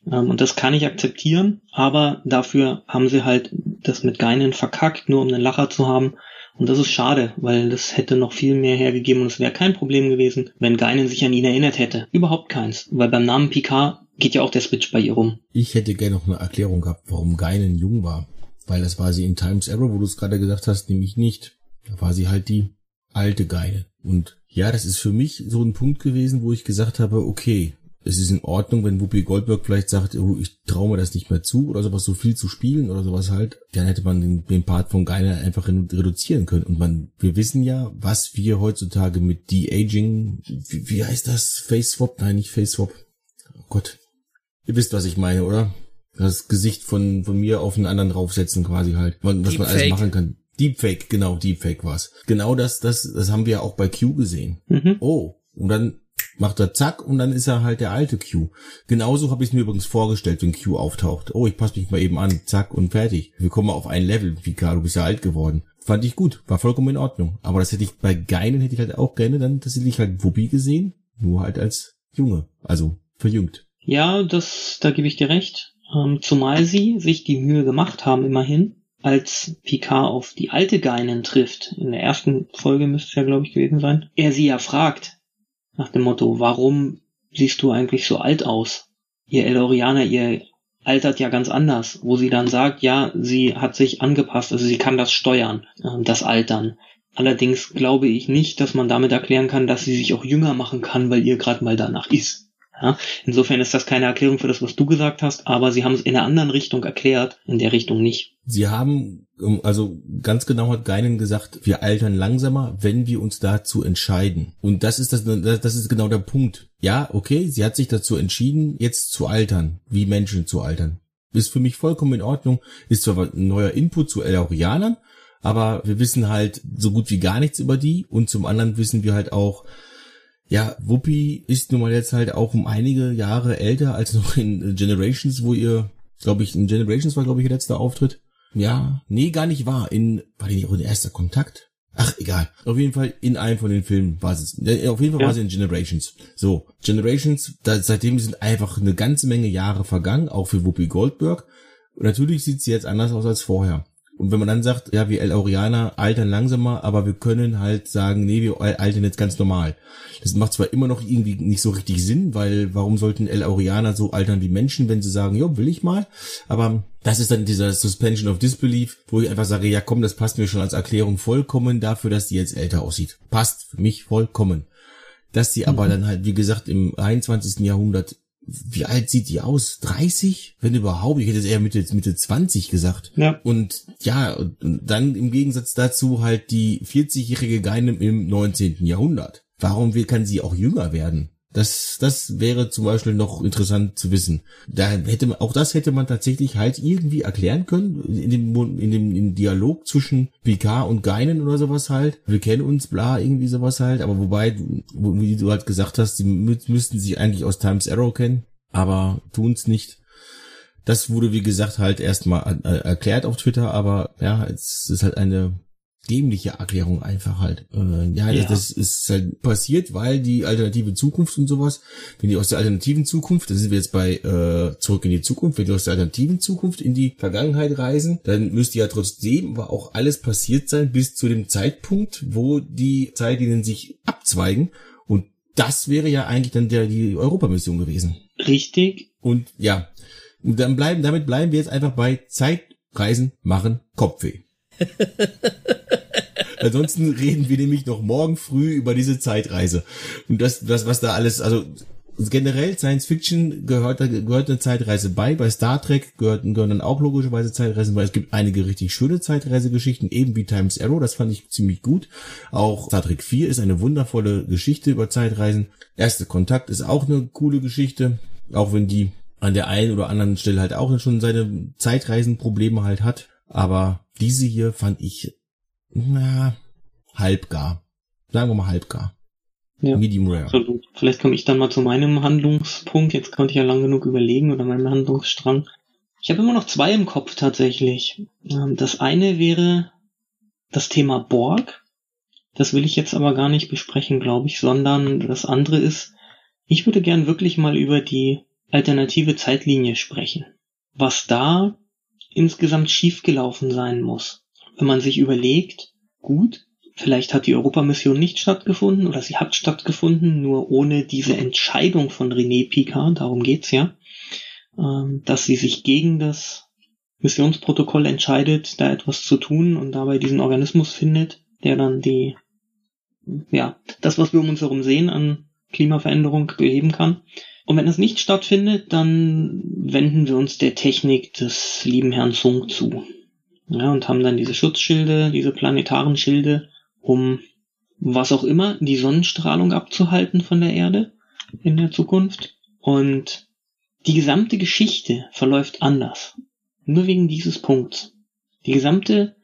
und das kann ich akzeptieren, aber dafür haben sie halt das mit Geinen verkackt, nur um einen Lacher zu haben. Und das ist schade, weil das hätte noch viel mehr hergegeben und es wäre kein Problem gewesen, wenn Geinen sich an ihn erinnert hätte. Überhaupt keins, weil beim Namen Picard geht ja auch der Switch bei ihr rum. Ich hätte gerne noch eine Erklärung gehabt, warum Geinen jung war. Weil das war sie in Times Arrow, wo du es gerade gesagt hast, nämlich nicht. Da war sie halt die alte Geine. Und ja, das ist für mich so ein Punkt gewesen, wo ich gesagt habe, okay, es ist in Ordnung, wenn Whoopi Goldberg vielleicht sagt, oh, ich traue mir das nicht mehr zu oder sowas, so viel zu spielen oder sowas halt, dann hätte man den, den Part von Geiner einfach reduzieren können. Und man, wir wissen ja, was wir heutzutage mit De-Aging, wie, wie heißt das? Face Swap? Nein, nicht Face Swap. Oh Gott. Ihr wisst, was ich meine, oder? Das Gesicht von, von mir auf einen anderen draufsetzen quasi halt. Was Deepfake. man alles machen kann. Deepfake, genau, Deepfake war's. Genau das, das, das haben wir auch bei Q gesehen. Mhm. Oh. Und dann macht er zack und dann ist er halt der alte Q. Genauso habe ich es mir übrigens vorgestellt, wenn Q auftaucht. Oh, ich passe mich mal eben an, zack und fertig. Wir kommen auf ein Level, Picard, du bist ja alt geworden. Fand ich gut, war vollkommen in Ordnung. Aber das hätte ich bei Geinen hätte ich halt auch gerne dann tatsächlich halt Wuppi gesehen, nur halt als Junge, also verjüngt. Ja, das, da gebe ich dir recht. Ähm, zumal sie sich die Mühe gemacht haben, immerhin, als Picard auf die alte Geinen trifft, in der ersten Folge müsste es ja, glaube ich, gewesen sein, er sie ja fragt, nach dem Motto, warum siehst du eigentlich so alt aus? Ihr Elorianer, ihr altert ja ganz anders, wo sie dann sagt, ja, sie hat sich angepasst, also sie kann das steuern, ähm, das Altern. Allerdings glaube ich nicht, dass man damit erklären kann, dass sie sich auch jünger machen kann, weil ihr gerade mal danach ist. Ja? Insofern ist das keine Erklärung für das, was du gesagt hast, aber sie haben es in einer anderen Richtung erklärt, in der Richtung nicht. Sie haben, ähm, also ganz genau hat Geinen gesagt, wir altern langsamer, wenn wir uns dazu entscheiden. Und das ist das, das ist genau der Punkt. Ja, okay, sie hat sich dazu entschieden, jetzt zu altern, wie Menschen zu altern. ist für mich vollkommen in Ordnung. Ist zwar ein neuer Input zu Elorianern, aber wir wissen halt so gut wie gar nichts über die und zum anderen wissen wir halt auch, ja, Whoopi ist nun mal jetzt halt auch um einige Jahre älter als noch in Generations, wo ihr, glaube ich, in Generations war, glaube ich, ihr letzter Auftritt. Ja, nee, gar nicht wahr. In, war die nicht auch in erster Kontakt? Ach, egal. Auf jeden Fall in einem von den Filmen war es. Auf jeden Fall ja. war sie in Generations. So, Generations, da, seitdem sind einfach eine ganze Menge Jahre vergangen, auch für Whoopi Goldberg. Und natürlich sieht sie jetzt anders aus als vorher. Und wenn man dann sagt, ja, wir El Aurianer altern langsamer, aber wir können halt sagen, nee, wir altern jetzt ganz normal. Das macht zwar immer noch irgendwie nicht so richtig Sinn, weil warum sollten El Aurianer so altern wie Menschen, wenn sie sagen, jo, will ich mal, aber das ist dann dieser Suspension of Disbelief, wo ich einfach sage, ja komm, das passt mir schon als Erklärung vollkommen dafür, dass die jetzt älter aussieht. Passt für mich vollkommen. Dass sie aber mhm. dann halt, wie gesagt, im 21. Jahrhundert wie alt sieht die aus? 30? Wenn überhaupt. Ich hätte es eher Mitte, Mitte 20 gesagt. Ja. Und ja, und dann im Gegensatz dazu halt die 40-jährige Geinem im 19. Jahrhundert. Warum kann sie auch jünger werden? Das, das wäre zum Beispiel noch interessant zu wissen. Da hätte man, auch das hätte man tatsächlich halt irgendwie erklären können in dem, in dem, in Dialog zwischen Picard und Geinen oder sowas halt. Wir kennen uns, bla, irgendwie sowas halt. Aber wobei, wie du halt gesagt hast, die müssten sich eigentlich aus Times Arrow kennen, aber tun's nicht. Das wurde, wie gesagt, halt erstmal äh, erklärt auf Twitter, aber ja, es ist halt eine dämliche Erklärung einfach halt. Äh, ja, ja, das ist halt passiert, weil die alternative Zukunft und sowas, wenn die aus der alternativen Zukunft, da sind wir jetzt bei äh, zurück in die Zukunft, wenn die aus der alternativen Zukunft in die Vergangenheit reisen, dann müsste ja trotzdem aber auch alles passiert sein bis zu dem Zeitpunkt, wo die Zeitlinien sich abzweigen und das wäre ja eigentlich dann der die Europamission gewesen. Richtig. Und ja, und dann bleiben damit bleiben wir jetzt einfach bei Zeitreisen machen Kopfweh. Ansonsten reden wir nämlich noch morgen früh über diese Zeitreise. Und das, das was da alles, also generell Science Fiction gehört, gehört eine Zeitreise bei. Bei Star Trek gehören, gehören dann auch logischerweise Zeitreisen, weil es gibt einige richtig schöne Zeitreisegeschichten, eben wie Times Arrow, das fand ich ziemlich gut. Auch Star Trek 4 ist eine wundervolle Geschichte über Zeitreisen. Erste Kontakt ist auch eine coole Geschichte, auch wenn die an der einen oder anderen Stelle halt auch schon seine Zeitreisenprobleme halt hat. Aber diese hier fand ich, na, halbgar. Sagen wir mal halbgar. Ja, Medium rare. Absolut. Vielleicht komme ich dann mal zu meinem Handlungspunkt. Jetzt konnte ich ja lang genug überlegen oder meinem Handlungsstrang. Ich habe immer noch zwei im Kopf tatsächlich. Ähm, das eine wäre das Thema Borg. Das will ich jetzt aber gar nicht besprechen, glaube ich, sondern das andere ist, ich würde gern wirklich mal über die alternative Zeitlinie sprechen. Was da insgesamt schiefgelaufen sein muss. Wenn man sich überlegt, gut, vielleicht hat die Europamission nicht stattgefunden oder sie hat stattgefunden, nur ohne diese Entscheidung von René Picard, darum geht's ja, ähm, dass sie sich gegen das Missionsprotokoll entscheidet, da etwas zu tun und dabei diesen Organismus findet, der dann die, ja, das, was wir um uns herum sehen an Klimaveränderung beheben kann. Und wenn das nicht stattfindet, dann wenden wir uns der Technik des lieben Herrn Sung zu. Ja, und haben dann diese Schutzschilde, diese planetaren Schilde, um was auch immer, die Sonnenstrahlung abzuhalten von der Erde in der Zukunft. Und die gesamte Geschichte verläuft anders. Nur wegen dieses Punkts. Die gesamte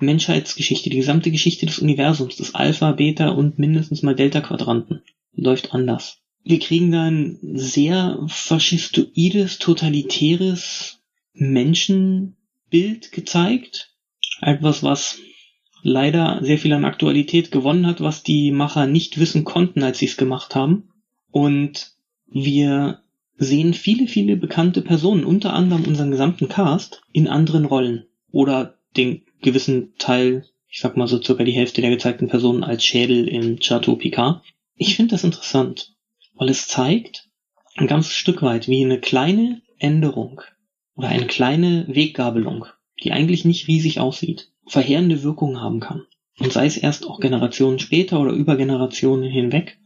Menschheitsgeschichte, die gesamte Geschichte des Universums, des Alpha, Beta und mindestens mal Delta-Quadranten läuft anders wir kriegen da ein sehr faschistoides, totalitäres Menschenbild gezeigt. Etwas, was leider sehr viel an Aktualität gewonnen hat, was die Macher nicht wissen konnten, als sie es gemacht haben. Und wir sehen viele, viele bekannte Personen, unter anderem unseren gesamten Cast, in anderen Rollen. Oder den gewissen Teil, ich sag mal so circa die Hälfte der gezeigten Personen als Schädel in Chateau Picard. Ich finde das interessant weil es zeigt ein ganzes Stück weit, wie eine kleine Änderung oder eine kleine Weggabelung, die eigentlich nicht riesig aussieht, verheerende Wirkungen haben kann. Und sei es erst auch Generationen später oder über Generationen hinweg.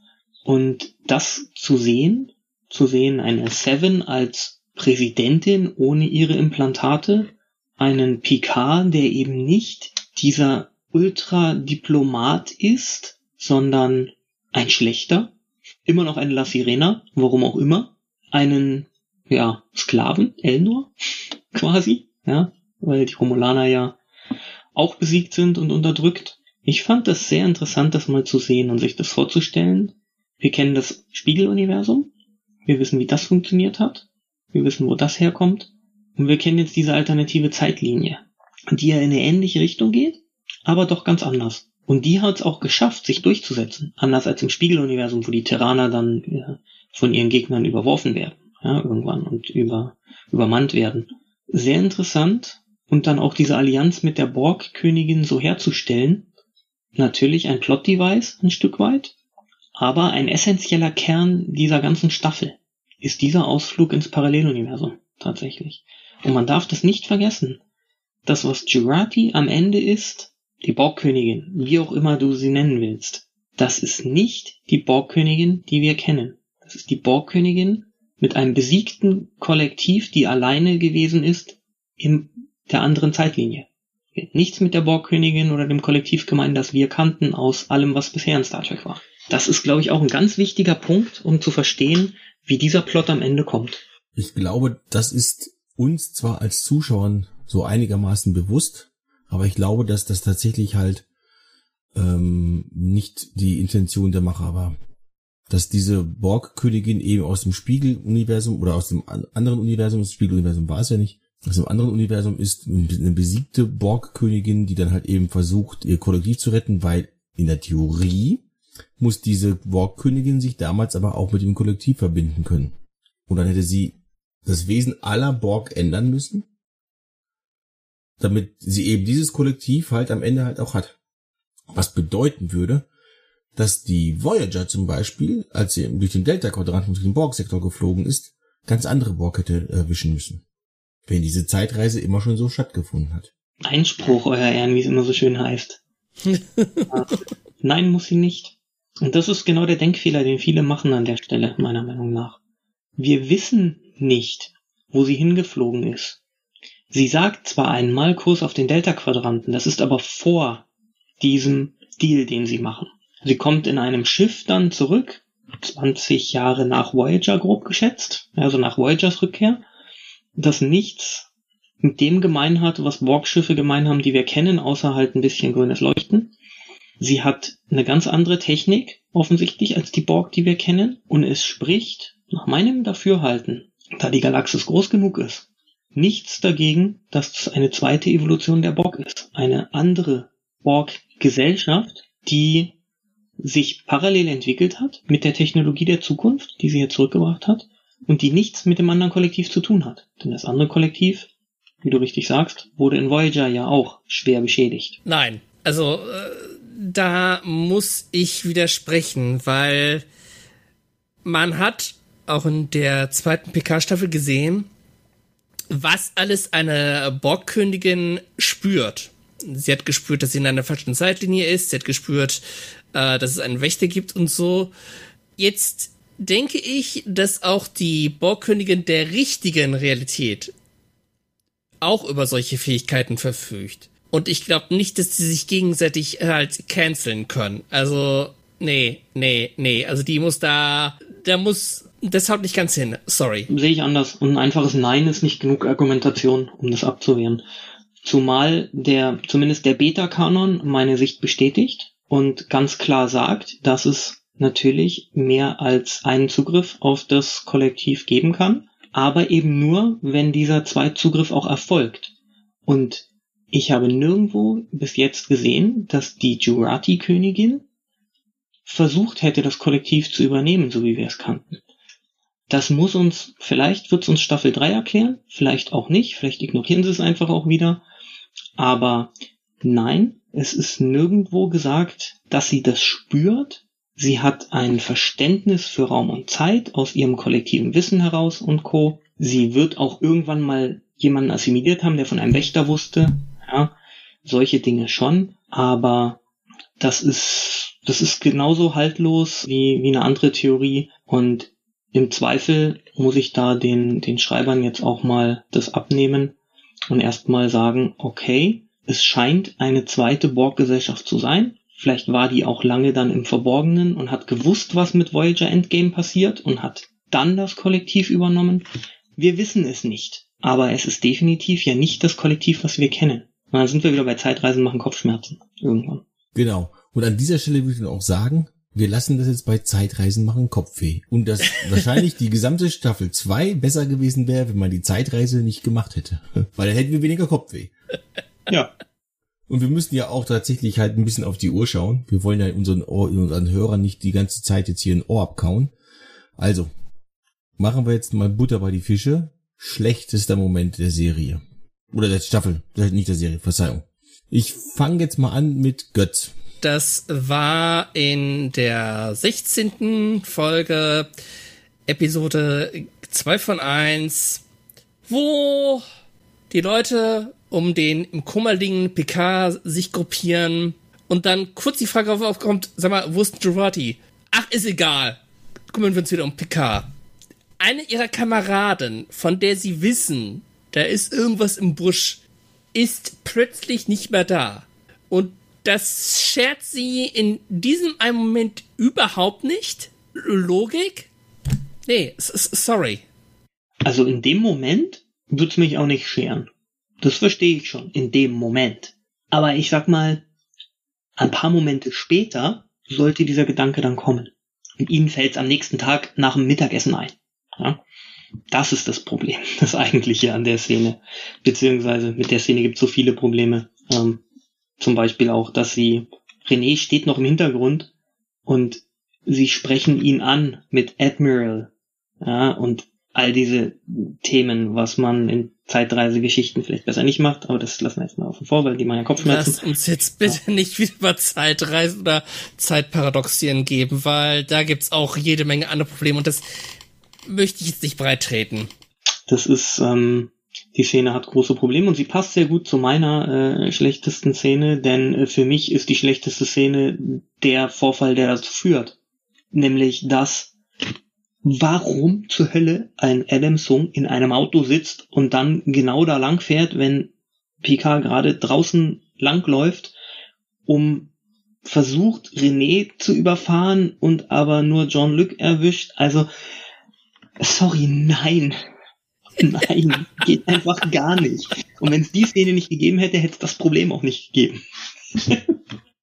Und das zu sehen, zu sehen eine Seven als Präsidentin ohne ihre Implantate, einen Picard, der eben nicht dieser Ultradiplomat ist, sondern ein schlechter, immer noch eine La Sirena, warum auch immer, einen, ja, Sklaven, Elnor, quasi, ja, weil die Romulaner ja auch besiegt sind und unterdrückt. Ich fand das sehr interessant, das mal zu sehen und sich das vorzustellen. Wir kennen das Spiegeluniversum. Wir wissen, wie das funktioniert hat. Wir wissen, wo das herkommt. Und wir kennen jetzt diese alternative Zeitlinie, die ja in eine ähnliche Richtung geht, aber doch ganz anders. Und die hat es auch geschafft, sich durchzusetzen. Anders als im Spiegeluniversum, wo die Terraner dann äh, von ihren Gegnern überworfen werden, ja, irgendwann und über, übermannt werden. Sehr interessant. Und dann auch diese Allianz mit der Borg-Königin so herzustellen. Natürlich ein Plot-Device, ein Stück weit. Aber ein essentieller Kern dieser ganzen Staffel ist dieser Ausflug ins Paralleluniversum, tatsächlich. Und man darf das nicht vergessen. Das, was Jurati am Ende ist, die Borgkönigin, wie auch immer du sie nennen willst, das ist nicht die Borgkönigin, die wir kennen. Das ist die Borgkönigin mit einem besiegten Kollektiv, die alleine gewesen ist in der anderen Zeitlinie. Nichts mit der Borgkönigin oder dem Kollektiv gemeint, das wir kannten aus allem, was bisher in Star Trek war. Das ist, glaube ich, auch ein ganz wichtiger Punkt, um zu verstehen, wie dieser Plot am Ende kommt. Ich glaube, das ist uns zwar als Zuschauern so einigermaßen bewusst, aber ich glaube, dass das tatsächlich halt ähm, nicht die Intention der Macher war. Dass diese Borg-Königin eben aus dem Spiegeluniversum oder aus dem anderen Universum, das Spiegeluniversum war es ja nicht, aus dem anderen Universum ist eine besiegte Borg-Königin, die dann halt eben versucht, ihr Kollektiv zu retten, weil in der Theorie muss diese Borg-Königin sich damals aber auch mit dem Kollektiv verbinden können. Und dann hätte sie das Wesen aller Borg ändern müssen, damit sie eben dieses Kollektiv halt am Ende halt auch hat. Was bedeuten würde, dass die Voyager zum Beispiel, als sie durch den Delta-Quadranten durch den Borg-Sektor geflogen ist, ganz andere Borg hätte erwischen müssen. Wenn diese Zeitreise immer schon so stattgefunden hat. Einspruch, euer Ehren, wie es immer so schön heißt. Nein, muss sie nicht. Und das ist genau der Denkfehler, den viele machen an der Stelle, meiner Meinung nach. Wir wissen nicht, wo sie hingeflogen ist. Sie sagt zwar einmal Kurs auf den Delta-Quadranten, das ist aber vor diesem Deal, den sie machen. Sie kommt in einem Schiff dann zurück, 20 Jahre nach Voyager grob geschätzt, also nach Voyagers Rückkehr, das nichts mit dem gemein hat, was Borg-Schiffe gemein haben, die wir kennen, außer halt ein bisschen grünes Leuchten. Sie hat eine ganz andere Technik, offensichtlich, als die Borg, die wir kennen, und es spricht, nach meinem Dafürhalten, da die Galaxis groß genug ist, nichts dagegen, dass es eine zweite Evolution der Borg ist. Eine andere Borg-Gesellschaft, die sich parallel entwickelt hat mit der Technologie der Zukunft, die sie hier zurückgebracht hat, und die nichts mit dem anderen Kollektiv zu tun hat. Denn das andere Kollektiv, wie du richtig sagst, wurde in Voyager ja auch schwer beschädigt. Nein, also äh, da muss ich widersprechen, weil man hat auch in der zweiten PK-Staffel gesehen, was alles eine Borgkönigin spürt. Sie hat gespürt, dass sie in einer falschen Zeitlinie ist. Sie hat gespürt, äh, dass es einen Wächter gibt und so. Jetzt denke ich, dass auch die Borgkönigin der richtigen Realität auch über solche Fähigkeiten verfügt. Und ich glaube nicht, dass sie sich gegenseitig halt canceln können. Also, nee, nee, nee. Also die muss da, da muss das haut nicht ganz hin. Sorry. Sehe ich anders. Und ein einfaches Nein ist nicht genug Argumentation, um das abzuwehren. Zumal der, zumindest der Beta-Kanon meine Sicht bestätigt und ganz klar sagt, dass es natürlich mehr als einen Zugriff auf das Kollektiv geben kann, aber eben nur, wenn dieser Zweitzugriff auch erfolgt. Und ich habe nirgendwo bis jetzt gesehen, dass die Jurati-Königin versucht hätte, das Kollektiv zu übernehmen, so wie wir es kannten. Das muss uns, vielleicht wird es uns Staffel 3 erklären, vielleicht auch nicht, vielleicht ignorieren sie es einfach auch wieder. Aber nein, es ist nirgendwo gesagt, dass sie das spürt. Sie hat ein Verständnis für Raum und Zeit aus ihrem kollektiven Wissen heraus und Co. Sie wird auch irgendwann mal jemanden assimiliert haben, der von einem Wächter wusste. Ja, solche Dinge schon. Aber das ist, das ist genauso haltlos wie, wie eine andere Theorie. Und im Zweifel muss ich da den, den Schreibern jetzt auch mal das abnehmen und erstmal sagen, okay, es scheint eine zweite Borg-Gesellschaft zu sein. Vielleicht war die auch lange dann im Verborgenen und hat gewusst, was mit Voyager Endgame passiert und hat dann das Kollektiv übernommen. Wir wissen es nicht. aber es ist definitiv ja nicht das Kollektiv, was wir kennen. Und dann sind wir wieder bei Zeitreisen machen Kopfschmerzen irgendwann. Genau. Und an dieser Stelle würde ich dann auch sagen, wir lassen das jetzt bei Zeitreisen machen Kopfweh. Und dass wahrscheinlich die gesamte Staffel 2 besser gewesen wäre, wenn man die Zeitreise nicht gemacht hätte. Weil dann hätten wir weniger Kopfweh. Ja. Und wir müssen ja auch tatsächlich halt ein bisschen auf die Uhr schauen. Wir wollen ja unseren, Ohr, unseren Hörern nicht die ganze Zeit jetzt hier ein Ohr abkauen. Also, machen wir jetzt mal Butter bei die Fische. Schlechtester Moment der Serie. Oder der Staffel, nicht der Serie, Verzeihung. Ich fange jetzt mal an mit Götz. Das war in der 16. Folge, Episode 2 von 1, wo die Leute um den im Koma liegenden PK sich gruppieren und dann kurz die Frage aufkommt, sag mal, wo ist Girardi? Ach, ist egal. Kümmern wir uns wieder um PK. Eine ihrer Kameraden, von der sie wissen, da ist irgendwas im Busch, ist plötzlich nicht mehr da. Und das schert sie in diesem einen Moment überhaupt nicht. Logik? Nee, sorry. Also in dem Moment wird's mich auch nicht scheren. Das verstehe ich schon, in dem Moment. Aber ich sag mal, ein paar Momente später sollte dieser Gedanke dann kommen. Und ihnen fällt's am nächsten Tag nach dem Mittagessen ein. Ja? Das ist das Problem, das eigentliche an der Szene. Beziehungsweise mit der Szene gibt es so viele Probleme. Ähm, zum Beispiel auch, dass sie, René steht noch im Hintergrund und sie sprechen ihn an mit Admiral. Ja, und all diese Themen, was man in Zeitreisegeschichten vielleicht besser nicht macht, aber das lassen wir jetzt mal auf vor, weil die machen ja Kopfschmerzen. Lass uns jetzt bitte ja. nicht wieder über Zeitreisen oder Zeitparadoxien geben, weil da gibt's auch jede Menge andere Probleme und das möchte ich jetzt nicht breit treten. Das ist, ähm, die Szene hat große Probleme und sie passt sehr gut zu meiner äh, schlechtesten Szene, denn äh, für mich ist die schlechteste Szene der Vorfall, der dazu führt. Nämlich, dass warum zur Hölle ein Adam Sung in einem Auto sitzt und dann genau da lang fährt, wenn Picard gerade draußen langläuft, um versucht, René zu überfahren und aber nur John Luke erwischt. Also, sorry, nein. Nein, geht einfach gar nicht. Und wenn es die Szene nicht gegeben hätte, hätte es das Problem auch nicht gegeben.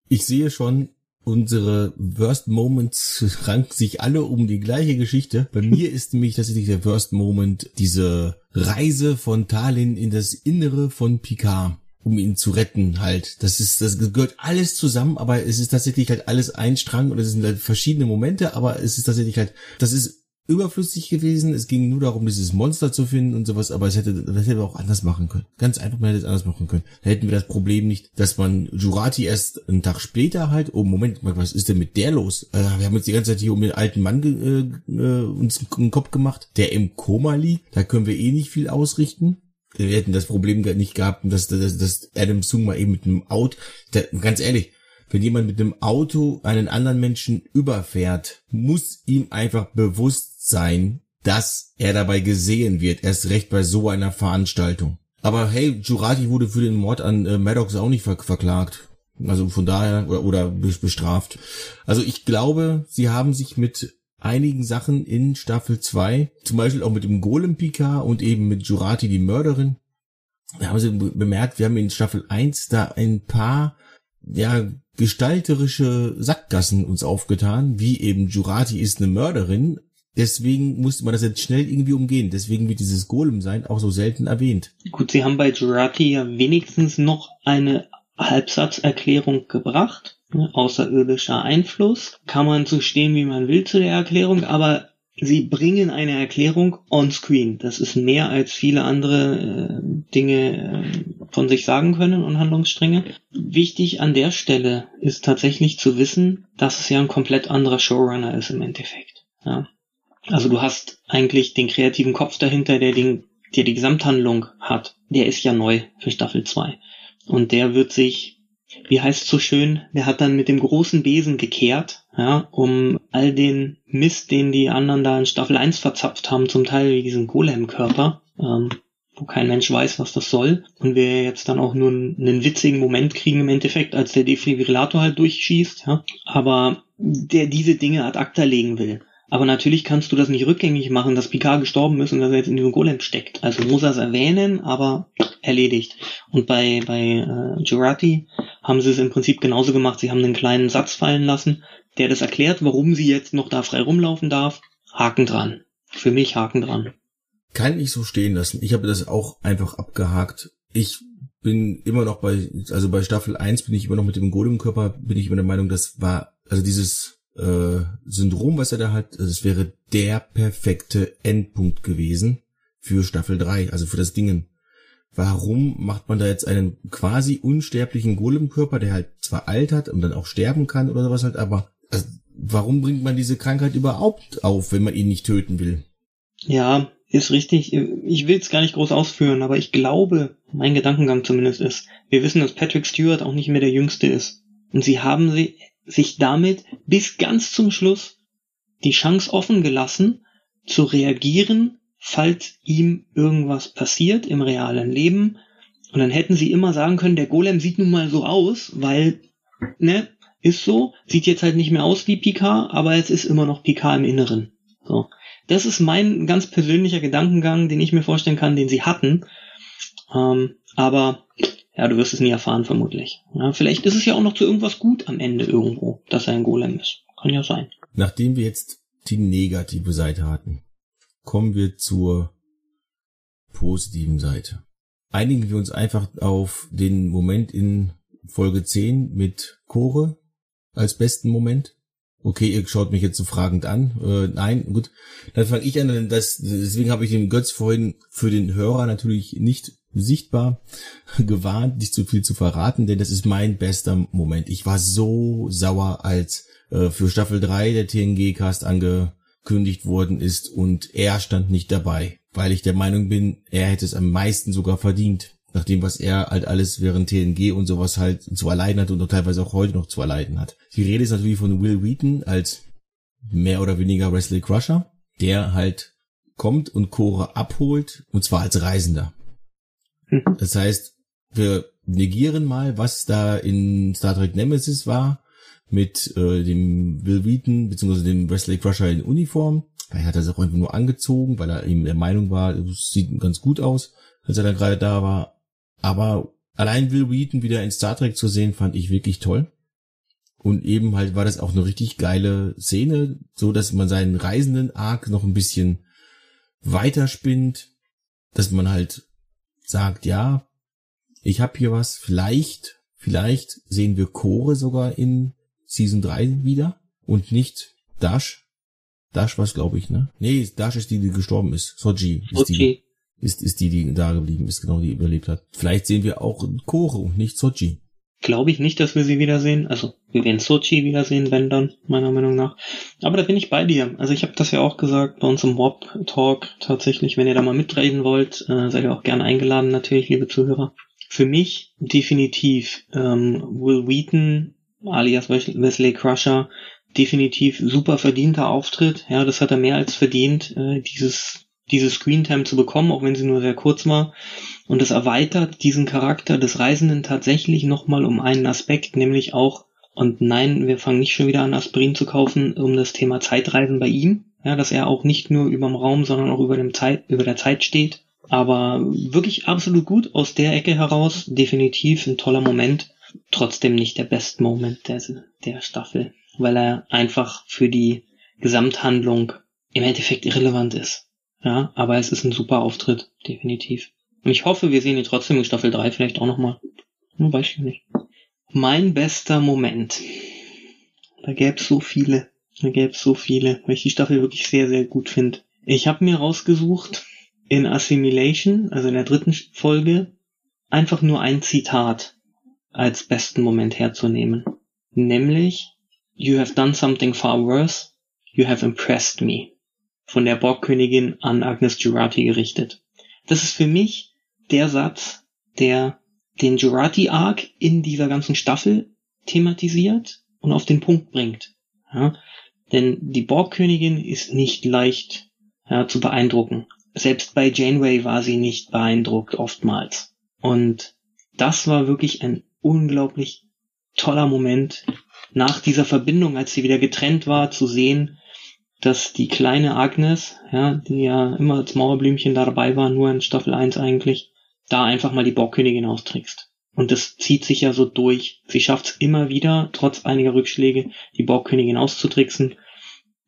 ich sehe schon, unsere Worst Moments ranken sich alle um die gleiche Geschichte. Bei mir ist nämlich tatsächlich der Worst Moment diese Reise von Talin in das Innere von Picard um ihn zu retten halt. Das ist, das gehört alles zusammen, aber es ist tatsächlich halt alles ein Strang und es sind halt verschiedene Momente, aber es ist tatsächlich halt, das ist überflüssig gewesen. Es ging nur darum, dieses Monster zu finden und sowas, aber es hätte, das hätte man auch anders machen können. Ganz einfach, man hätte es anders machen können. Da hätten wir das Problem nicht, dass man Jurati erst einen Tag später halt, oh Moment, was ist denn mit der los? Äh, wir haben uns die ganze Zeit hier um den alten Mann äh, äh, uns einen Kopf gemacht, der im Koma liegt. Da können wir eh nicht viel ausrichten. Wir hätten das Problem nicht gehabt, dass, dass, dass Adam Sung mal eben mit einem Out, der, ganz ehrlich, wenn jemand mit einem Auto einen anderen Menschen überfährt, muss ihm einfach bewusst sein, dass er dabei gesehen wird, erst recht bei so einer Veranstaltung. Aber hey, Jurati wurde für den Mord an äh, Maddox auch nicht ver verklagt. Also von daher, oder, oder bestraft. Also ich glaube, sie haben sich mit einigen Sachen in Staffel 2, zum Beispiel auch mit dem Golem Pika und eben mit Jurati, die Mörderin, da haben sie bemerkt, wir haben in Staffel 1 da ein paar, ja, gestalterische Sackgassen uns aufgetan, wie eben Jurati ist eine Mörderin, Deswegen musste man das jetzt schnell irgendwie umgehen. Deswegen wird dieses Golem sein auch so selten erwähnt. Gut, sie haben bei Jurati ja wenigstens noch eine Halbsatzerklärung gebracht. Ne? Außerirdischer Einfluss. Kann man so stehen, wie man will zu der Erklärung, aber sie bringen eine Erklärung on screen. Das ist mehr als viele andere äh, Dinge äh, von sich sagen können und Handlungsstränge. Wichtig an der Stelle ist tatsächlich zu wissen, dass es ja ein komplett anderer Showrunner ist im Endeffekt. Ja. Also du hast eigentlich den kreativen Kopf dahinter, der, den, der die Gesamthandlung hat. Der ist ja neu für Staffel 2. Und der wird sich, wie heißt so schön, der hat dann mit dem großen Besen gekehrt, ja, um all den Mist, den die anderen da in Staffel 1 verzapft haben, zum Teil wie diesen Golem-Körper, ähm, wo kein Mensch weiß, was das soll. Und wir jetzt dann auch nur einen witzigen Moment kriegen im Endeffekt, als der Defibrillator halt durchschießt, ja. Aber der diese Dinge ad acta legen will Aber natürlich kannst du das nicht rückgängig machen, dass Picard gestorben ist und dass er jetzt in diesem Golem steckt. Also muss er es erwähnen, aber erledigt. Und bei, bei äh, Jurati haben sie es im Prinzip genauso gemacht. Sie haben einen kleinen Satz fallen lassen, der das erklärt, warum sie jetzt noch da frei rumlaufen darf. Haken dran. Für mich Haken dran. Kann ich so stehen lassen. Ich habe das auch einfach abgehakt. Ich bin immer noch bei, also bei Staffel 1 bin ich immer noch mit dem Golem-Körper, bin ich immer der Meinung, das war, also dieses äh, Syndrom, was er da hat, das wäre der perfekte Endpunkt gewesen für Staffel 3, also für das Dingen. Warum macht man da jetzt einen quasi unsterblichen Golem-Körper, der halt zwar altert und dann auch sterben kann oder sowas halt, aber also, warum bringt man diese Krankheit überhaupt auf, wenn man ihn nicht töten will? Ja, ist richtig. Ich will es gar nicht groß ausführen, aber ich glaube, mein Gedankengang zumindest ist, wir wissen, dass Patrick Stewart auch nicht mehr der Jüngste ist. Und sie haben sie sich damit bis ganz zum Schluss die Chance offen gelassen, zu reagieren, falls ihm irgendwas passiert im realen Leben. Und dann hätten sie immer sagen können, der Golem sieht nun mal so aus, weil, ne, ist so, sieht jetzt halt nicht mehr aus wie Picard, aber es ist immer noch Picard im Inneren. So. Das ist mein ganz persönlicher Gedankengang, den ich mir vorstellen kann, den sie hatten. Ähm, aber ja, du wirst es nie erfahren, vermutlich. Ja, vielleicht ist es ja auch noch zu irgendwas gut am Ende irgendwo, dass er ein Golem ist. Kann ja sein. Nachdem wir jetzt die negative Seite hatten, kommen wir zur positiven Seite. Einigen wir uns einfach auf den Moment in Folge 10 mit Chore als besten Moment. Okay, ihr schaut mich jetzt so fragend an. Äh, nein, gut. Dann fange ich an. Das, deswegen habe ich den Götz vorhin für den Hörer natürlich nicht sichtbar gewarnt, nicht zu viel zu verraten, denn das ist mein bester Moment. Ich war so sauer, als äh, für Staffel 3 der TNG-Cast angekündigt worden ist und er stand nicht dabei, weil ich der Meinung bin, er hätte es am meisten sogar verdient, nach dem, was er halt alles während TNG und sowas halt zu erleiden hat und auch teilweise auch heute noch zu erleiden hat. Die Rede ist natürlich von Will Wheaton als mehr oder weniger Wesley Crusher, der halt kommt und Chore abholt, und zwar als Reisender. Mhm. Das heißt, wir negieren mal, was da in Star Trek Nemesis war, mit äh, dem Will Wheaton bzw. dem Wesley Crusher in Uniform. Vielleicht hat er sich auch einfach nur angezogen, weil er eben der Meinung war, es sieht ganz gut aus, als er da gerade da war. Aber allein Will Wheaton wieder in Star Trek zu sehen, fand ich wirklich toll. Und eben halt war das auch eine richtig geile Szene, so dass man seinen reisenden Arc noch ein bisschen weiterspinnt, dass man halt sagt, ja, ich habe hier was, vielleicht, vielleicht sehen wir Chore sogar in Season 3 wieder und nicht Dash. Dash was glaube ich, ne? Nee, Dash ist die, die gestorben ist. Soji ist Soji. die, ist, ist die, die da geblieben ist, genau, die überlebt hat. Vielleicht sehen wir auch Chore und nicht Soji glaube ich nicht, dass wir sie wiedersehen. Also wir werden Sochi wiedersehen, wenn dann, meiner Meinung nach. Aber da bin ich bei dir. Also ich habe das ja auch gesagt bei uns im Warp Talk tatsächlich. Wenn ihr da mal mitreden wollt, äh, seid ihr auch gerne eingeladen, natürlich, liebe Zuhörer. Für mich definitiv ähm, Will Wheaton alias Wesley Crusher definitiv super verdienter Auftritt. Ja, das hat er mehr als verdient, äh, dieses diese Screentime zu bekommen, auch wenn sie nur sehr kurz war. Und es erweitert diesen Charakter des Reisenden tatsächlich nochmal um einen Aspekt, nämlich auch, und nein, wir fangen nicht schon wieder an, Aspirin zu kaufen, um das Thema Zeitreisen bei ihm. Ja, dass er auch nicht nur über dem Raum, sondern auch über dem Zeit, über der Zeit steht. Aber wirklich absolut gut aus der Ecke heraus. Definitiv ein toller Moment. Trotzdem nicht der beste Moment der, der Staffel. Weil er einfach für die Gesamthandlung im Endeffekt irrelevant ist. Ja, aber es ist ein super Auftritt. Definitiv. Und ich hoffe, wir sehen ihn trotzdem in Staffel 3 vielleicht auch nochmal. Hm, weiß ich nicht. Mein bester Moment. Da gäbe es so viele. Da gäbe es so viele, weil ich die Staffel wirklich sehr, sehr gut finde. Ich habe mir rausgesucht, in Assimilation, also in der dritten Folge, einfach nur ein Zitat als besten Moment herzunehmen. Nämlich, You have done something far worse. You have impressed me. Von der Borgkönigin an Agnes Jurati gerichtet. Das ist für mich der Satz, der den Jurati Arc in dieser ganzen Staffel thematisiert und auf den Punkt bringt. Ja? Denn die Borgkönigin ist nicht leicht ja, zu beeindrucken. Selbst bei Janeway war sie nicht beeindruckt oftmals. Und das war wirklich ein unglaublich toller Moment nach dieser Verbindung, als sie wieder getrennt war, zu sehen, dass die kleine Agnes, ja, die ja immer als Mauerblümchen dabei war, nur in Staffel 1 eigentlich, da einfach mal die Borgkönigin austrickst. Und das zieht sich ja so durch. Sie schafft es immer wieder, trotz einiger Rückschläge, die Borgkönigin auszutricksen,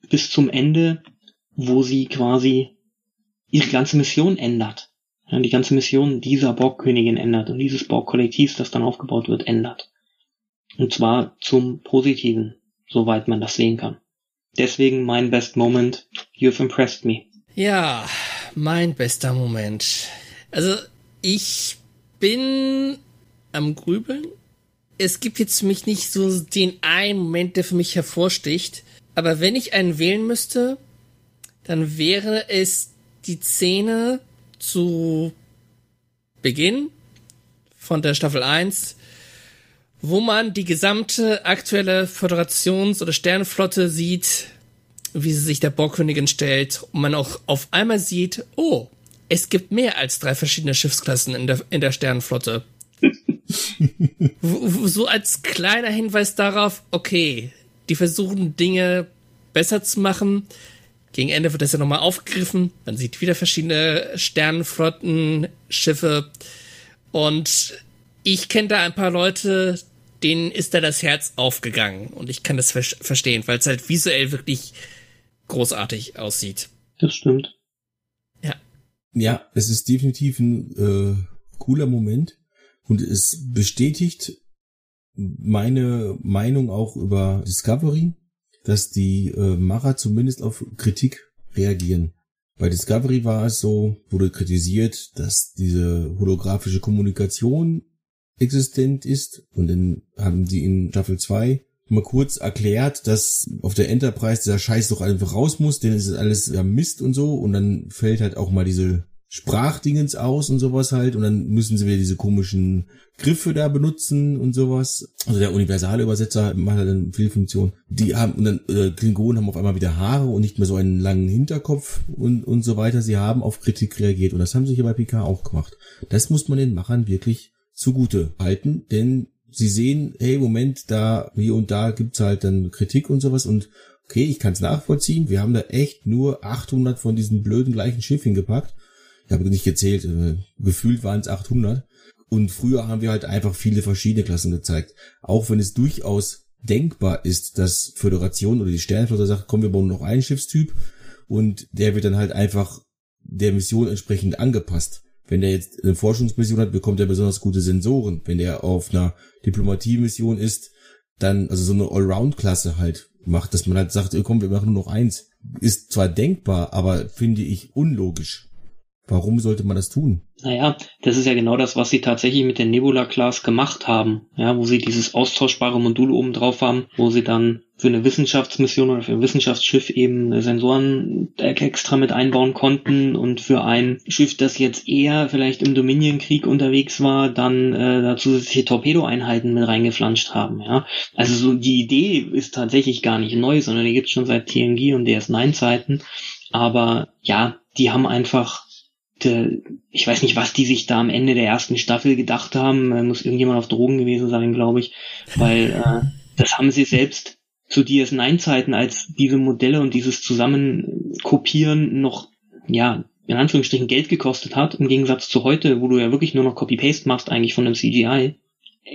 bis zum Ende, wo sie quasi ihre ganze Mission ändert. Ja, die ganze Mission dieser Borgkönigin ändert und dieses Borg-Kollektivs, das dann aufgebaut wird, ändert. Und zwar zum Positiven, soweit man das sehen kann. Deswegen mein best moment. You've impressed me. Ja, mein bester Moment. Also, ich bin am Grübeln. Es gibt jetzt für mich nicht so den einen Moment, der für mich hervorsticht. Aber wenn ich einen wählen müsste, dann wäre es die Szene zu Beginn von der Staffel 1, wo man die gesamte aktuelle Föderations- oder Sternenflotte sieht, wie sie sich der Borgkönigin stellt und man auch auf einmal sieht, oh, es gibt mehr als drei verschiedene Schiffsklassen in der, in der Sternenflotte. so als kleiner Hinweis darauf, okay, die versuchen Dinge besser zu machen. Gegen Ende wird das ja nochmal aufgegriffen. Man sieht wieder verschiedene Sternenflotten, Schiffe. Und ich kenne da ein paar Leute, denen ist da das Herz aufgegangen. Und ich kann das ver verstehen, weil es halt visuell wirklich großartig aussieht. Das stimmt. Ja. Es ist definitiv ein äh, cooler Moment. Und es bestätigt meine Meinung auch über Discovery, dass die äh, Macher zumindest auf Kritik reagieren. Bei Discovery war es so, wurde kritisiert, dass diese holographische Kommunikation existent ist. Und dann haben die in Staffel 2 mal kurz erklärt, dass auf der Enterprise dieser Scheiß doch einfach raus muss, denn es ist alles ja Mist und so. Und dann fällt halt auch mal diese Sprachdingens aus und sowas halt. Und dann müssen sie wieder diese komischen Griffe da benutzen und sowas. Also der universale Übersetzer macht halt dann viel Funktion. Die haben, und dann äh, Klingonen haben auf einmal wieder Haare und nicht mehr so einen langen Hinterkopf und, und so weiter. Sie haben auf Kritik reagiert. Und das haben sie hier bei Picard auch gemacht. Das muss man den Machern wirklich zugute halten, denn sie sehen, hey, Moment, da, hier und da gibt's halt dann Kritik und sowas und okay, ich kann es nachvollziehen. Wir haben da echt nur 800 von diesen blöden gleichen Schiffen gepackt ich habe nicht gezählt, äh, gefühlt waren es 800. Und früher haben wir halt einfach viele verschiedene Klassen gezeigt. Auch wenn es durchaus denkbar ist, dass Föderation oder die Sternenflotte sagt, komm, wir bauen noch einen Schiffstyp und der wird dann halt einfach der Mission entsprechend angepasst. Wenn der jetzt eine Forschungsmission hat, bekommt er besonders gute Sensoren. Wenn der auf einer Diplomatie-Mission ist, dann, also so eine Allround-Klasse halt macht, dass man halt sagt, komm, wir machen nur noch eins. Ist zwar denkbar, aber finde ich unlogisch. Warum sollte man das tun? Naja, das ist ja genau das, was sie tatsächlich mit der Nebula Class gemacht haben. Ja, wo sie dieses austauschbare Modul oben drauf haben, wo sie dann für eine Wissenschaftsmission oder für ein Wissenschaftsschiff eben Sensoren extra mit einbauen konnten und für ein Schiff, das jetzt eher vielleicht im Dominion-Krieg unterwegs war, dann äh, da zusätzliche Torpedoeinheiten mit reingeflanscht haben. Ja, also so die Idee ist tatsächlich gar nicht neu, sondern die gibt es schon seit TNG und DS9-Zeiten. Aber ja, die haben einfach ich weiß nicht, was die sich da am Ende der ersten Staffel gedacht haben. Da muss irgendjemand auf Drogen gewesen sein, glaube ich. Weil äh, das haben sie selbst zu DS9-Zeiten, als diese Modelle und dieses Zusammenkopieren noch, ja, in Anführungsstrichen Geld gekostet hat, im Gegensatz zu heute, wo du ja wirklich nur noch Copy-Paste machst eigentlich von einem CGI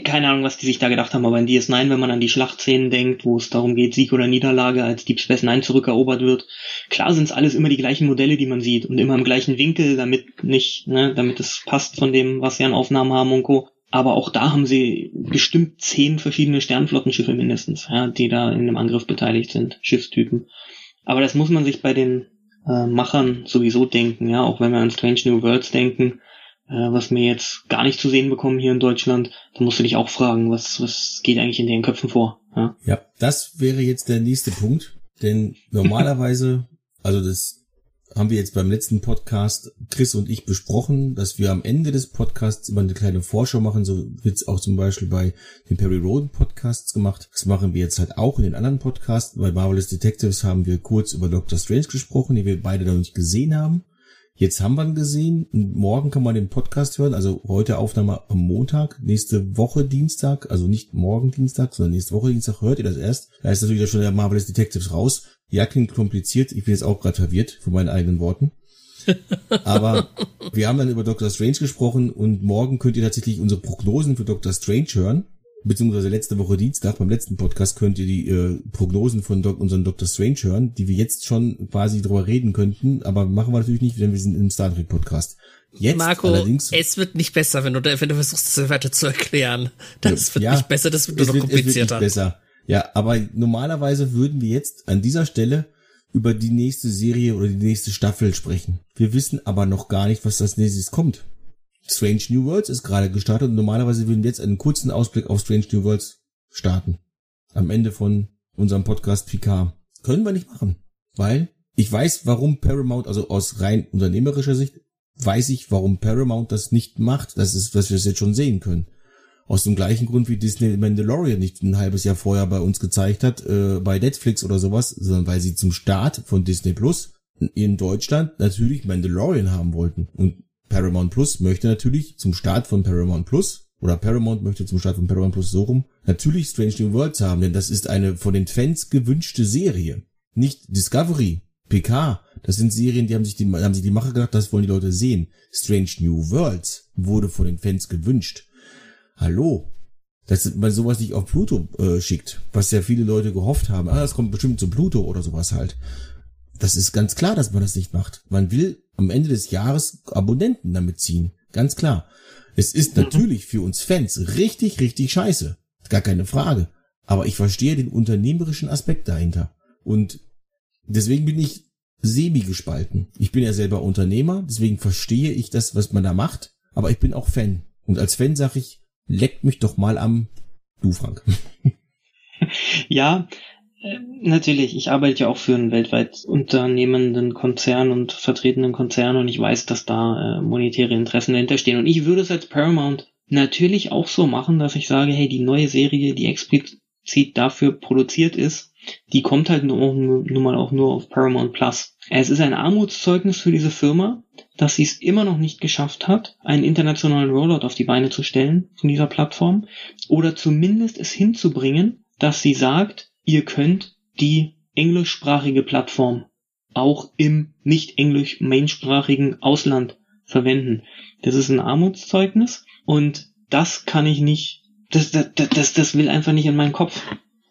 keine Ahnung, was die sich da gedacht haben, aber in DS9, wenn man an die Schlachtszenen denkt, wo es darum geht, Sieg oder Niederlage, als Deep Space Nine zurückerobert wird, klar sind es alles immer die gleichen Modelle, die man sieht und immer im gleichen Winkel, damit nicht, ne, damit es passt von dem, was sie an Aufnahmen haben und Co. Aber auch da haben sie bestimmt zehn verschiedene Sternflottenschiffe mindestens, ja, die da in dem Angriff beteiligt sind, Schiffstypen. Aber das muss man sich bei den äh, Machern sowieso denken, ja, auch wenn wir an Strange New Worlds denken, was wir jetzt gar nicht zu sehen bekommen hier in Deutschland, dann musst du dich auch fragen, was, was geht eigentlich in den Köpfen vor? Ja, ja das wäre jetzt der nächste Punkt, denn normalerweise, also das haben wir jetzt beim letzten Podcast Chris und ich besprochen, dass wir am Ende des Podcasts immer eine kleine Vorschau machen. So wird's auch zum Beispiel bei den Perry Roden Podcasts gemacht. Das machen wir jetzt halt auch in den anderen Podcasts. Bei Marvelous Detectives haben wir kurz über Doctor Strange gesprochen, die wir beide noch nicht gesehen haben. Jetzt haben wir ihn gesehen. Morgen kann man den Podcast hören. Also heute Aufnahme am Montag, nächste Woche Dienstag, also nicht morgen Dienstag, sondern nächste Woche Dienstag hört ihr das erst. Da ist natürlich schon der Marvelous Detectives raus. Ja, klingt kompliziert. Ich bin jetzt auch gerade verwirrt von meinen eigenen Worten. Aber wir haben dann über Doctor Strange gesprochen und morgen könnt ihr tatsächlich unsere Prognosen für Doctor Strange hören. Beziehungsweise letzte Woche Dienstag beim letzten Podcast könnt ihr die äh, Prognosen von Doc, unserem Doctor Strange hören, die wir jetzt schon quasi drüber reden könnten, aber machen wir natürlich nicht, denn wir sind im Star Trek Podcast. Jetzt Marco, allerdings, es wird nicht besser, wenn du, wenn du versuchst, es weiter zu erklären. Das wird ja, nicht besser, das wird nur noch komplizierter. Es wird besser. Ja, aber normalerweise würden wir jetzt an dieser Stelle über die nächste Serie oder die nächste Staffel sprechen. Wir wissen aber noch gar nicht, was das nächstes kommt. Strange New Worlds ist gerade gestartet und normalerweise würden wir jetzt einen kurzen Ausblick auf Strange New Worlds starten. Am Ende von unserem Podcast PK. Können wir nicht machen, weil ich weiß, warum Paramount, also aus rein unternehmerischer Sicht, weiß ich, warum Paramount das nicht macht. Das ist, was wir jetzt schon sehen können. Aus dem gleichen Grund, wie Disney Mandalorian nicht ein halbes Jahr vorher bei uns gezeigt hat, äh, bei Netflix oder sowas, sondern weil sie zum Start von Disney Plus in Deutschland natürlich Mandalorian haben wollten. Und Paramount Plus möchte natürlich zum Start von Paramount Plus oder Paramount möchte zum Start von Paramount Plus so rum natürlich Strange New Worlds haben, denn das ist eine von den Fans gewünschte Serie. Nicht Discovery, PK, das sind Serien, die haben sich die, haben sich die Macher gedacht, das wollen die Leute sehen. Strange New Worlds wurde von den Fans gewünscht. Hallo? Dass man sowas nicht auf Pluto äh, schickt, was ja viele Leute gehofft haben. Ah, das kommt bestimmt zu Pluto oder sowas halt. Das ist ganz klar, dass man das nicht macht. Man will am Ende des Jahres Abonnenten damit ziehen. Ganz klar. Es ist mhm. natürlich für uns Fans richtig, richtig scheiße. Gar keine Frage. Aber ich verstehe den unternehmerischen Aspekt dahinter. Und deswegen bin ich semi gespalten. Ich bin ja selber Unternehmer, deswegen verstehe ich das, was man da macht. Aber ich bin auch Fan. Und als Fan sage ich, leckt mich doch mal am Du, Frank. ja, natürlich. Ich arbeite ja auch für einen weltweit unternehmenden Konzern und vertretenen Konzern und ich weiß, dass da äh, monetäre Interessen dahinter stehen. Und ich würde es als Paramount natürlich auch so machen, dass ich sage, hey, die neue Serie, die explizit dafür produziert ist, die kommt halt nur, nur mal auch nur auf Paramount Plus. Es ist ein Armutszeugnis für diese Firma, dass sie es immer noch nicht geschafft hat, einen internationalen Rollout auf die Beine zu stellen von dieser Plattform oder zumindest es hinzubringen, dass sie sagt, ihr könnt die englischsprachige Plattform auch im nicht englisch mainsprachigen Ausland verwenden. Das ist ein Armutszeugnis und das kann ich nicht, das, das, das, das will einfach nicht in meinen Kopf.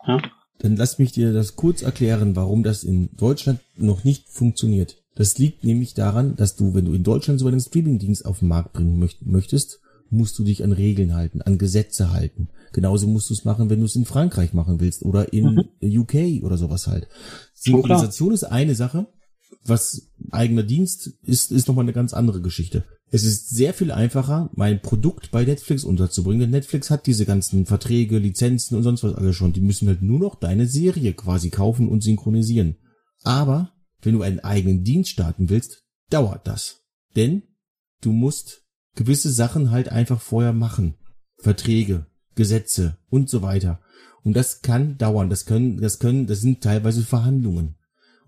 Ja? Dann lass mich dir das kurz erklären, warum das in Deutschland noch nicht funktioniert. Das liegt nämlich daran, dass du, wenn du in Deutschland so einen Streamingdienst auf den Markt bringen möchtest, musst du dich an Regeln halten, an Gesetze halten. Genauso musst du es machen, wenn du es in Frankreich machen willst oder in mhm. UK oder sowas halt. Synchronisation ist eine Sache. Was eigener Dienst ist, ist nochmal eine ganz andere Geschichte. Es ist sehr viel einfacher, mein Produkt bei Netflix unterzubringen, denn Netflix hat diese ganzen Verträge, Lizenzen und sonst was alles schon. Die müssen halt nur noch deine Serie quasi kaufen und synchronisieren. Aber wenn du einen eigenen Dienst starten willst, dauert das. Denn du musst gewisse Sachen halt einfach vorher machen. Verträge, Gesetze und so weiter. Und das kann dauern. Das können, das können, das sind teilweise Verhandlungen.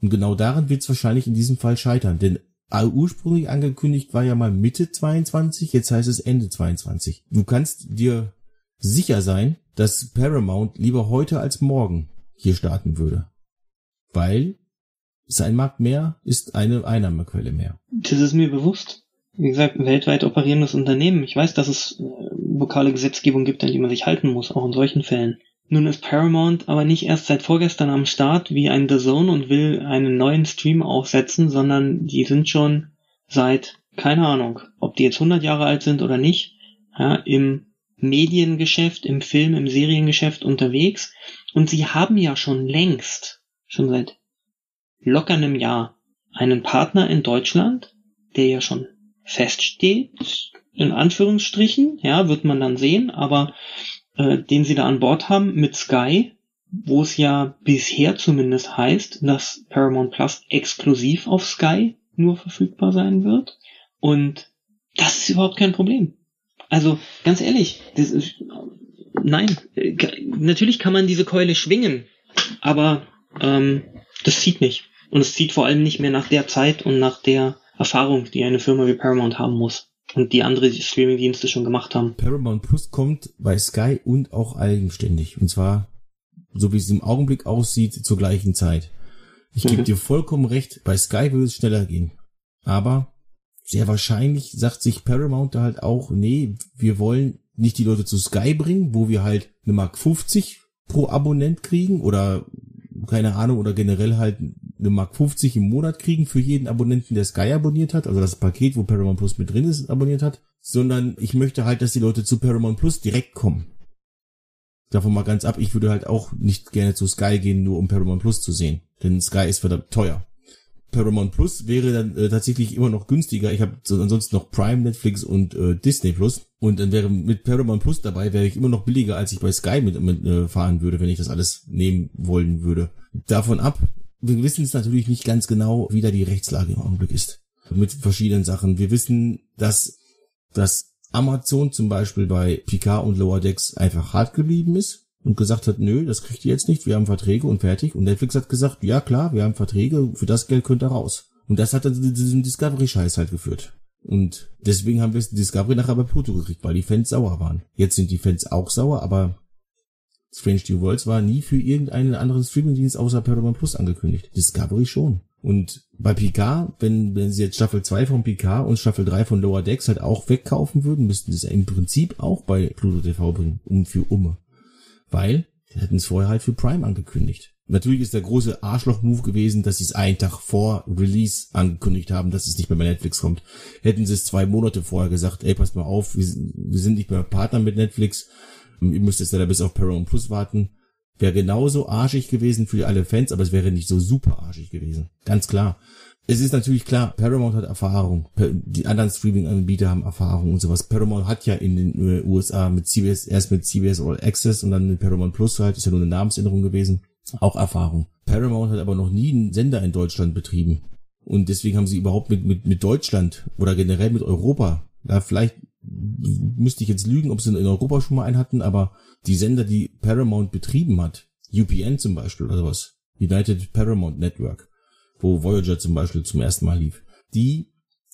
Und genau daran wird es wahrscheinlich in diesem Fall scheitern. Denn ursprünglich angekündigt war ja mal Mitte 22, jetzt heißt es Ende 22. Du kannst dir sicher sein, dass Paramount lieber heute als morgen hier starten würde. Weil sein Markt mehr ist eine Einnahmequelle mehr. Das ist mir bewusst wie gesagt, weltweit operierendes Unternehmen. Ich weiß, dass es äh, lokale Gesetzgebung gibt, an die man sich halten muss, auch in solchen Fällen. Nun ist Paramount aber nicht erst seit vorgestern am Start wie ein The Zone und will einen neuen Stream aufsetzen, sondern die sind schon seit, keine Ahnung, ob die jetzt 100 Jahre alt sind oder nicht, ja, im Mediengeschäft, im Film, im Seriengeschäft unterwegs. Und sie haben ja schon längst, schon seit locker einem Jahr, einen Partner in Deutschland, der ja schon feststeht, in Anführungsstrichen, ja, wird man dann sehen, aber äh, den sie da an Bord haben mit Sky, wo es ja bisher zumindest heißt, dass Paramount Plus exklusiv auf Sky nur verfügbar sein wird. Und das ist überhaupt kein Problem. Also ganz ehrlich, das ist, nein, natürlich kann man diese Keule schwingen, aber ähm, das zieht nicht. Und es zieht vor allem nicht mehr nach der Zeit und nach der Erfahrung, die eine Firma wie Paramount haben muss und die andere Streaming-Dienste schon gemacht haben. Paramount Plus kommt bei Sky und auch eigenständig. Und zwar, so wie es im Augenblick aussieht, zur gleichen Zeit. Ich gebe Mhm. dir vollkommen recht, bei Sky würde es schneller gehen. Aber sehr wahrscheinlich sagt sich Paramount da halt auch, nee, wir wollen nicht die Leute zu Sky bringen, wo wir halt eine Mark 50 pro Abonnent kriegen oder keine Ahnung oder generell halt eine Mark 50 im Monat kriegen für jeden Abonnenten, der Sky abonniert hat, also das Paket, wo Paramount Plus mit drin ist, abonniert hat, sondern ich möchte halt, dass die Leute zu Paramount Plus direkt kommen. Davon mal ganz ab, ich würde halt auch nicht gerne zu Sky gehen, nur um Paramount Plus zu sehen, denn Sky ist verdammt teuer. Paramount Plus wäre dann äh, tatsächlich immer noch günstiger. Ich habe so, ansonsten noch Prime, Netflix und äh, Disney Plus und dann wäre mit Paramount Plus dabei wäre ich immer noch billiger, als ich bei Sky mit, mit äh, fahren würde, wenn ich das alles nehmen wollen würde. Davon ab, wir wissen es natürlich nicht ganz genau, wie da die Rechtslage im Augenblick ist mit verschiedenen Sachen. Wir wissen, dass dass Amazon zum Beispiel bei Picard und Lower Decks einfach hart geblieben ist und gesagt hat, nö, das kriegt ihr jetzt nicht, wir haben Verträge und fertig. Und Netflix hat gesagt, ja klar, wir haben Verträge, für das Geld könnt ihr raus. Und das hat dann zu diesem Discovery-Scheiß halt geführt. Und deswegen haben wir es Discovery nachher bei Pluto gekriegt, weil die Fans sauer waren. Jetzt sind die Fans auch sauer, aber Strange New Worlds war nie für irgendeinen anderen Streamingdienst außer Paramount Plus angekündigt. Discovery schon. Und bei Picard, wenn, wenn sie jetzt Staffel 2 von Picard und Staffel 3 von Lower Decks halt auch wegkaufen würden, müssten sie es im Prinzip auch bei Pluto TV bringen, um für Umme. Weil, die hätten es vorher halt für Prime angekündigt. Natürlich ist der große Arschloch-Move gewesen, dass sie es einen Tag vor Release angekündigt haben, dass es nicht mehr bei Netflix kommt. Hätten sie es zwei Monate vorher gesagt, ey, passt mal auf, wir sind nicht mehr Partner mit Netflix, ihr müsst jetzt leider bis auf Paramount Plus warten. Wäre genauso arschig gewesen für alle Fans, aber es wäre nicht so super arschig gewesen. Ganz klar. Es ist natürlich klar, Paramount hat Erfahrung. Die anderen Streaming-Anbieter haben Erfahrung und sowas. Paramount hat ja in den äh, USA mit CBS, erst mit CBS All Access und dann mit Paramount Plus halt, ist ja nur eine Namensänderung gewesen, auch Erfahrung. Paramount hat aber noch nie einen Sender in Deutschland betrieben. Und deswegen haben sie überhaupt mit, mit, mit Deutschland oder generell mit Europa, ja, vielleicht müsste ich jetzt lügen, ob sie in Europa schon mal einen hatten, aber die Sender, die Paramount betrieben hat, UPN zum Beispiel oder sowas, United Paramount Network, wo Voyager zum Beispiel zum ersten Mal lief, die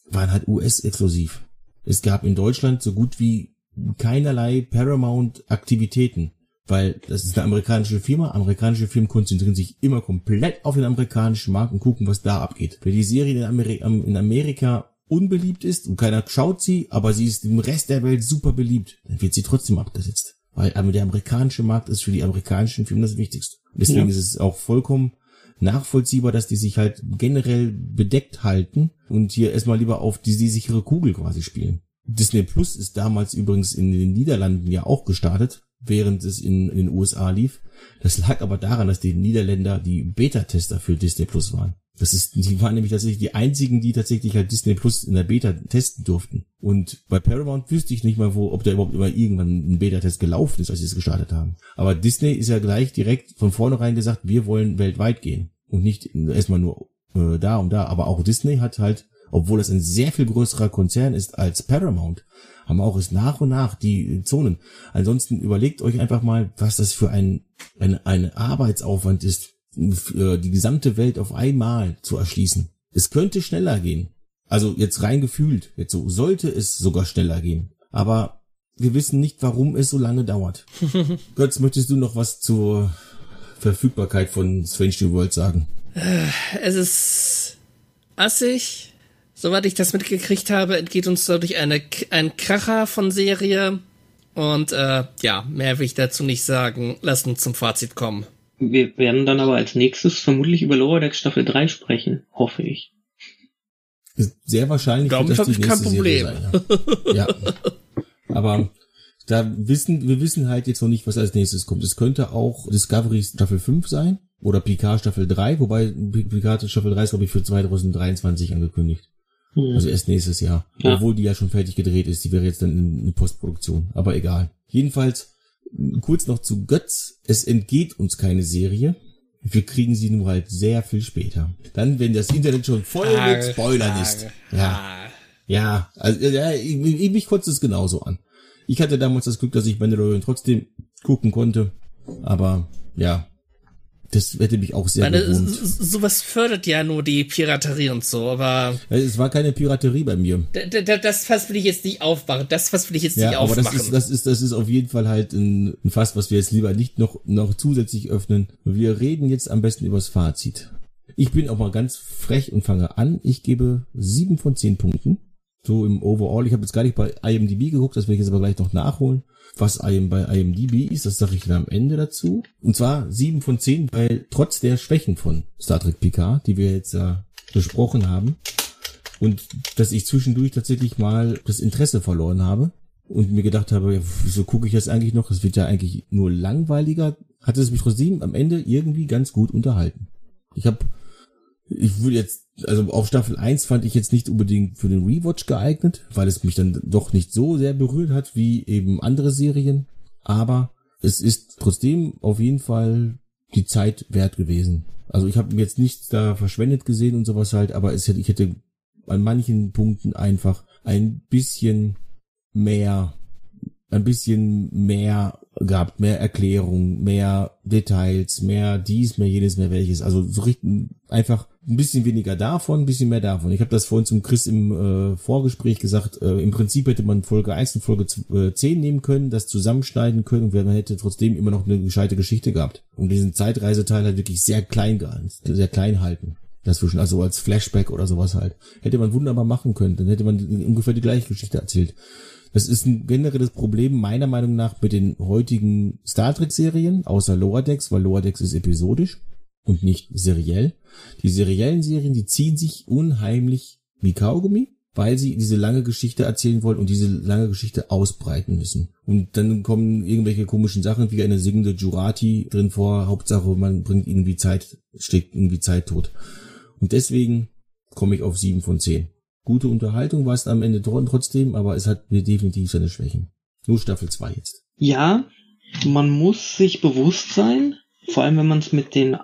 waren halt US-exklusiv. Es gab in Deutschland so gut wie keinerlei Paramount-Aktivitäten, weil das ist eine amerikanische Firma. Amerikanische Firmen konzentrieren sich immer komplett auf den amerikanischen Markt und gucken, was da abgeht. Wenn die Serie in, Ameri in Amerika unbeliebt ist und keiner schaut sie, aber sie ist im Rest der Welt super beliebt, dann wird sie trotzdem abgesetzt. Weil der amerikanische Markt ist für die amerikanischen Firmen das Wichtigste. Deswegen Ja. ist es auch vollkommen nachvollziehbar, dass die sich halt generell bedeckt halten und hier erstmal lieber auf die, die sichere Kugel quasi spielen. Disney Plus ist damals übrigens in den Niederlanden ja auch gestartet, während es in, in den USA lief. Das lag aber daran, dass die Niederländer die Beta-Tester für Disney Plus waren. Das ist, die waren nämlich tatsächlich die einzigen, die tatsächlich halt Disney Plus in der Beta testen durften. Und bei Paramount wüsste ich nicht mal, wo, ob da überhaupt immer irgendwann ein Beta-Test gelaufen ist, als sie es gestartet haben. Aber Disney ist ja gleich direkt von vornherein gesagt, wir wollen weltweit gehen. Und nicht erstmal nur äh, da und da. Aber auch Disney hat halt, obwohl es ein sehr viel größerer Konzern ist als Paramount, haben auch es nach und nach die Zonen. Ansonsten überlegt euch einfach mal, was das für ein, ein, ein Arbeitsaufwand ist, für die gesamte Welt auf einmal zu erschließen. Es könnte schneller gehen. Also jetzt rein gefühlt, jetzt so sollte es sogar schneller gehen. Aber wir wissen nicht, warum es so lange dauert. Götz, möchtest du noch was zur Verfügbarkeit von Strange New World sagen? Es ist assig. Soweit ich das mitgekriegt habe, entgeht uns dadurch eine, ein Kracher von Serie. Und äh, ja, mehr will ich dazu nicht sagen. Lass uns zum Fazit kommen. Wir werden dann aber als nächstes vermutlich über Lower Decks Staffel 3 sprechen, hoffe ich. Sehr wahrscheinlich Damit wird das die ich kein Serie sein. Ja. ja. Aber da wissen, wir wissen halt jetzt noch nicht, was als nächstes kommt. Es könnte auch Discovery Staffel 5 sein oder Picard Staffel 3, wobei Picard Staffel 3 ist, glaube ich, für 2023 angekündigt. Hm. Also erst nächstes Jahr. Ja. Obwohl die ja schon fertig gedreht ist. Die wäre jetzt dann in, in Postproduktion. Aber egal. Jedenfalls, kurz noch zu Götz. Es entgeht uns keine Serie. Wir kriegen sie nur halt sehr viel später. Dann, wenn das Internet schon voll mit Spoilern ist. Ja. Ja, also ja, ich, ich, mich kotzt es genauso an. Ich hatte damals das Glück, dass ich Mandalorian trotzdem gucken konnte. Aber ja, das hätte mich auch sehr s- sowas fördert ja nur die Piraterie und so, aber Ja, Es war keine Piraterie bei mir. das Fass will ich jetzt nicht aufmachen. Das Fass will ich jetzt nicht Ja, aber das aufmachen. ist, das ist, das ist auf jeden Fall halt ein, ein Fass, was wir jetzt lieber nicht noch, noch zusätzlich öffnen. Wir reden jetzt am besten übers Fazit. Ich bin auch mal ganz frech und fange an. Ich gebe sieben von zehn Punkten. So im Overall. Ich habe jetzt gar nicht bei IMDb geguckt, das werde ich jetzt aber gleich noch nachholen. Was IM bei IMDb ist, das sage ich dann am Ende dazu. Und zwar sieben von zehn, weil trotz der Schwächen von Star Trek Picard, die wir jetzt äh, besprochen haben, und dass ich zwischendurch tatsächlich mal das Interesse verloren habe und mir gedacht habe, ja, wieso gucke ich das eigentlich noch? Das wird ja eigentlich nur langweiliger. Hat es mich trotzdem am Ende irgendwie ganz gut unterhalten. Ich habe, ich würde jetzt, also auf Staffel 1 fand ich jetzt nicht unbedingt für den Rewatch geeignet, weil es mich dann doch nicht so sehr berührt hat wie eben andere Serien. Aber es ist trotzdem auf jeden Fall die Zeit wert gewesen. Also ich habe jetzt nichts da verschwendet gesehen und sowas halt, aber es hätte, ich hätte an manchen Punkten einfach ein bisschen mehr, ein bisschen mehr gehabt, mehr Erklärung, mehr Details, mehr dies, mehr jenes, mehr welches. Also so richtig einfach ein bisschen weniger davon, ein bisschen mehr davon. Ich habe das vorhin zum Chris im äh, Vorgespräch gesagt, äh, im Prinzip hätte man Folge 1 und Folge z- äh, 10 nehmen können, das zusammenschneiden können und man hätte trotzdem immer noch eine gescheite Geschichte gehabt. Und diesen Zeitreiseteil halt wirklich sehr klein gehalten, sehr klein halten. Dazwischen, also als Flashback oder sowas halt. Hätte man wunderbar machen können, dann hätte man ungefähr die gleiche Geschichte erzählt. Das ist ein generelles Problem meiner Meinung nach mit den heutigen Star Trek Serien, außer Lower Decks, weil Lower Decks ist episodisch und nicht seriell. Die seriellen Serien, die ziehen sich unheimlich wie Kaugummi, weil sie diese lange Geschichte erzählen wollen und diese lange Geschichte ausbreiten müssen. Und dann kommen irgendwelche komischen Sachen wie eine singende Jurati drin vor. Hauptsache, man bringt irgendwie Zeit, steckt irgendwie Zeit tot. Und deswegen komme ich auf sieben von zehn. Gute Unterhaltung war es am Ende tro- trotzdem, aber es hat mir definitiv seine Schwächen. Nur Staffel 2 jetzt. Ja, man muss sich bewusst sein, vor allem wenn man es mit den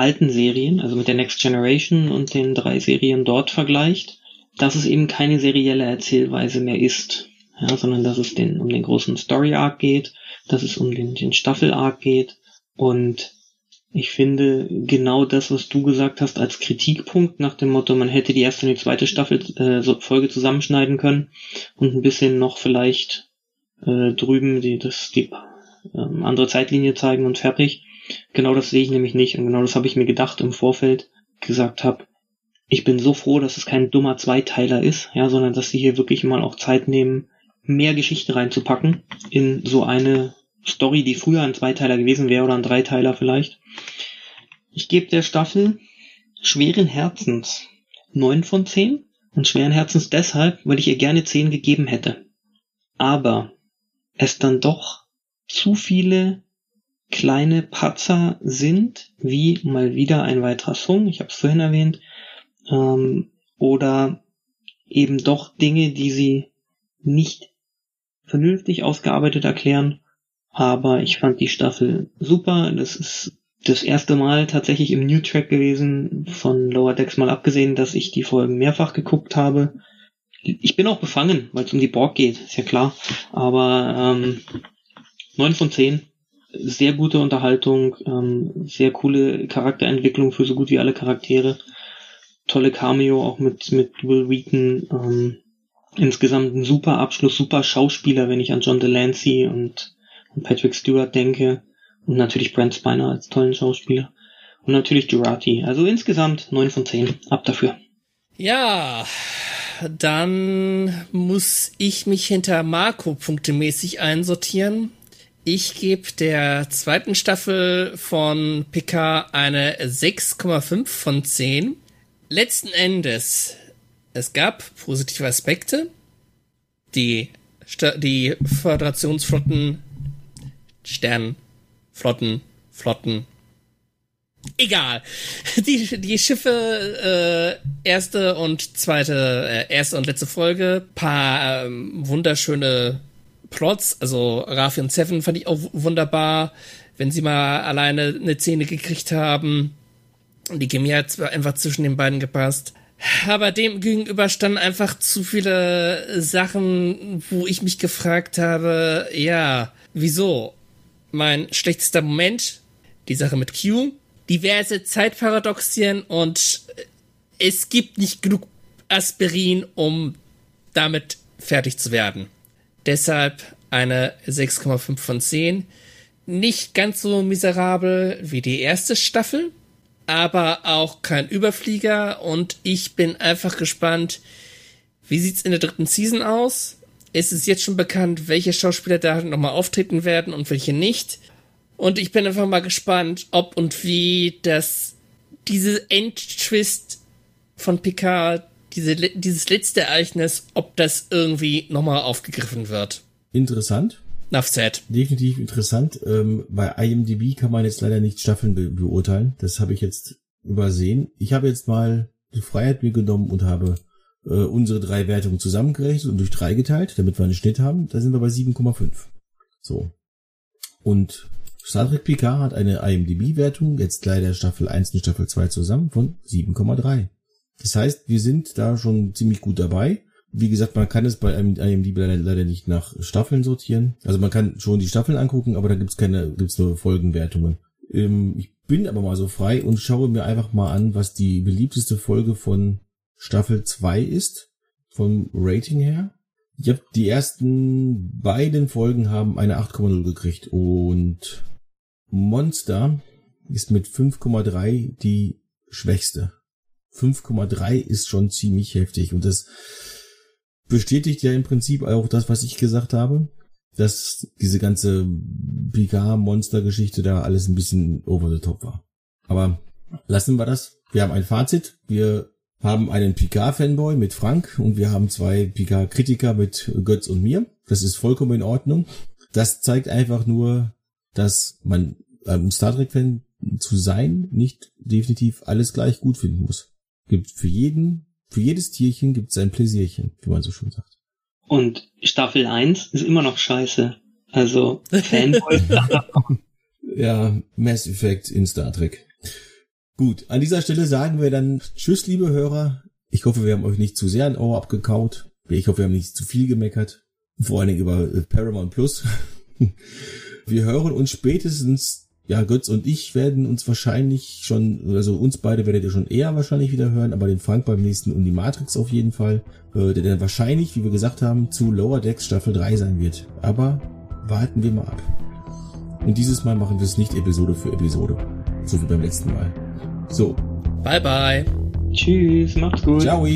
alten Serien, also mit der Next Generation und den drei Serien dort vergleicht, dass es eben keine serielle Erzählweise mehr ist, ja, sondern dass es den, um den großen Story Arc geht, dass es um den, den Staffel Arc geht und ich finde genau das, was du gesagt hast, als Kritikpunkt nach dem Motto, man hätte die erste und die zweite Staffel äh, Folge zusammenschneiden können und ein bisschen noch vielleicht äh, drüben die das die ähm, andere Zeitlinie zeigen und fertig. Genau das sehe ich nämlich nicht und genau das habe ich mir gedacht im Vorfeld gesagt habe. Ich bin so froh, dass es kein dummer Zweiteiler ist, ja, sondern dass sie hier wirklich mal auch Zeit nehmen, mehr Geschichte reinzupacken in so eine Story, die früher ein Zweiteiler gewesen wäre oder ein Dreiteiler vielleicht. Ich gebe der Staffel schweren Herzens neun von zehn und schweren Herzens deshalb, weil ich ihr gerne zehn gegeben hätte. Aber es dann doch zu viele kleine Patzer sind, wie mal wieder ein weiterer Song, ich habe es vorhin erwähnt, ähm, oder eben doch Dinge, die sie nicht vernünftig ausgearbeitet erklären. Aber ich fand die Staffel super. Das ist das erste Mal tatsächlich im New Track gewesen, von Lower Decks mal abgesehen, dass ich die Folgen mehrfach geguckt habe. Ich bin auch befangen, weil es um die Borg geht, ist ja klar. Aber ähm, 9 von 10. Sehr gute Unterhaltung, ähm, sehr coole Charakterentwicklung für so gut wie alle Charaktere. Tolle Cameo auch mit, mit Will Wheaton. Ähm, insgesamt ein super Abschluss, super Schauspieler, wenn ich an John Delancey und, und Patrick Stewart denke. Und natürlich Brent Spiner als tollen Schauspieler. Und natürlich Jurati. Also insgesamt 9 von 10. Ab dafür. Ja, dann muss ich mich hinter Marco punktemäßig einsortieren. Ich gebe der zweiten Staffel von Picard eine 6,5 von 10. Letzten Endes, es gab positive Aspekte. Die, Sta- die Föderationsflotten, Sternflotten, Flotten, Egal. Die, die Schiffe, äh, erste und zweite, äh, erste und letzte Folge, paar ähm, wunderschöne Plots, also Rafi und Seven fand ich auch wunderbar, wenn sie mal alleine eine Szene gekriegt haben. Die Chemie hat einfach zwischen den beiden gepasst. Aber dem gegenüber standen einfach zu viele Sachen, wo ich mich gefragt habe, ja, wieso? Mein schlechtester Moment, die Sache mit Q, diverse Zeitparadoxien und es gibt nicht genug Aspirin, um damit fertig zu werden. Deshalb eine 6,5 von 10. Nicht ganz so miserabel wie die erste Staffel, aber auch kein Überflieger und ich bin einfach gespannt, wie sieht's in der dritten Season aus? Es ist jetzt schon bekannt, welche Schauspieler da nochmal auftreten werden und welche nicht. Und ich bin einfach mal gespannt, ob und wie das diese Endtwist von Picard, diese, dieses letzte Ereignis, ob das irgendwie nochmal aufgegriffen wird. Interessant. Said. Definitiv interessant. Ähm, bei IMDb kann man jetzt leider nicht Staffeln be beurteilen. Das habe ich jetzt übersehen. Ich habe jetzt mal die Freiheit mir genommen und habe äh, unsere drei Wertungen zusammengerechnet und durch drei geteilt, damit wir einen Schnitt haben. Da sind wir bei 7,5. So. Und Star Trek Picard hat eine IMDb-Wertung, jetzt leider Staffel 1 und Staffel 2 zusammen, von 7,3. Das heißt, wir sind da schon ziemlich gut dabei. Wie gesagt, man kann es bei IMDb leider, leider nicht nach Staffeln sortieren. Also man kann schon die Staffeln angucken, aber da gibt's keine, gibt's nur Folgenwertungen. Ähm, ich bin aber mal so frei und schaue mir einfach mal an, was die beliebteste Folge von Staffel 2 ist, vom Rating her. Ich habe die ersten beiden Folgen haben eine 8,0 gekriegt und Monster ist mit 5,3 die schwächste. 5,3 ist schon ziemlich heftig und das bestätigt ja im Prinzip auch das, was ich gesagt habe, dass diese ganze Picard-Monster-Geschichte da alles ein bisschen over the top war. Aber lassen wir das. Wir haben ein Fazit. Wir haben einen Picard-Fanboy mit Frank und wir haben zwei Picard-Kritiker mit Götz und mir. Das ist vollkommen in Ordnung. Das zeigt einfach nur, dass man ähm, Star Trek-Fan zu sein nicht definitiv alles gleich gut finden muss. Gibt für jeden, für jedes Tierchen gibt es ein Pläsierchen, wie man so schön sagt. Und Staffel 1 ist immer noch scheiße. Also Fanboy. ja, Mass Effect in Star Trek. Gut, an dieser Stelle sagen wir dann Tschüss, liebe Hörer. Ich hoffe, wir haben euch nicht zu sehr ein Ohr abgekaut. Ich hoffe, wir haben nicht zu viel gemeckert. Vor allen Dingen über äh, Paramount Plus. wir hören uns spätestens, ja, Götz und ich werden uns wahrscheinlich schon, also uns beide werdet ihr schon eher wahrscheinlich wieder hören, aber den Frank beim nächsten und die Matrix auf jeden Fall, äh, der dann wahrscheinlich, wie wir gesagt haben, zu Lower Decks Staffel 3 sein wird. Aber warten wir mal ab. Und dieses Mal machen wir es nicht Episode für Episode. So wie beim letzten Mal. So. Bye, bye. Tschüss, macht's gut. Ciao.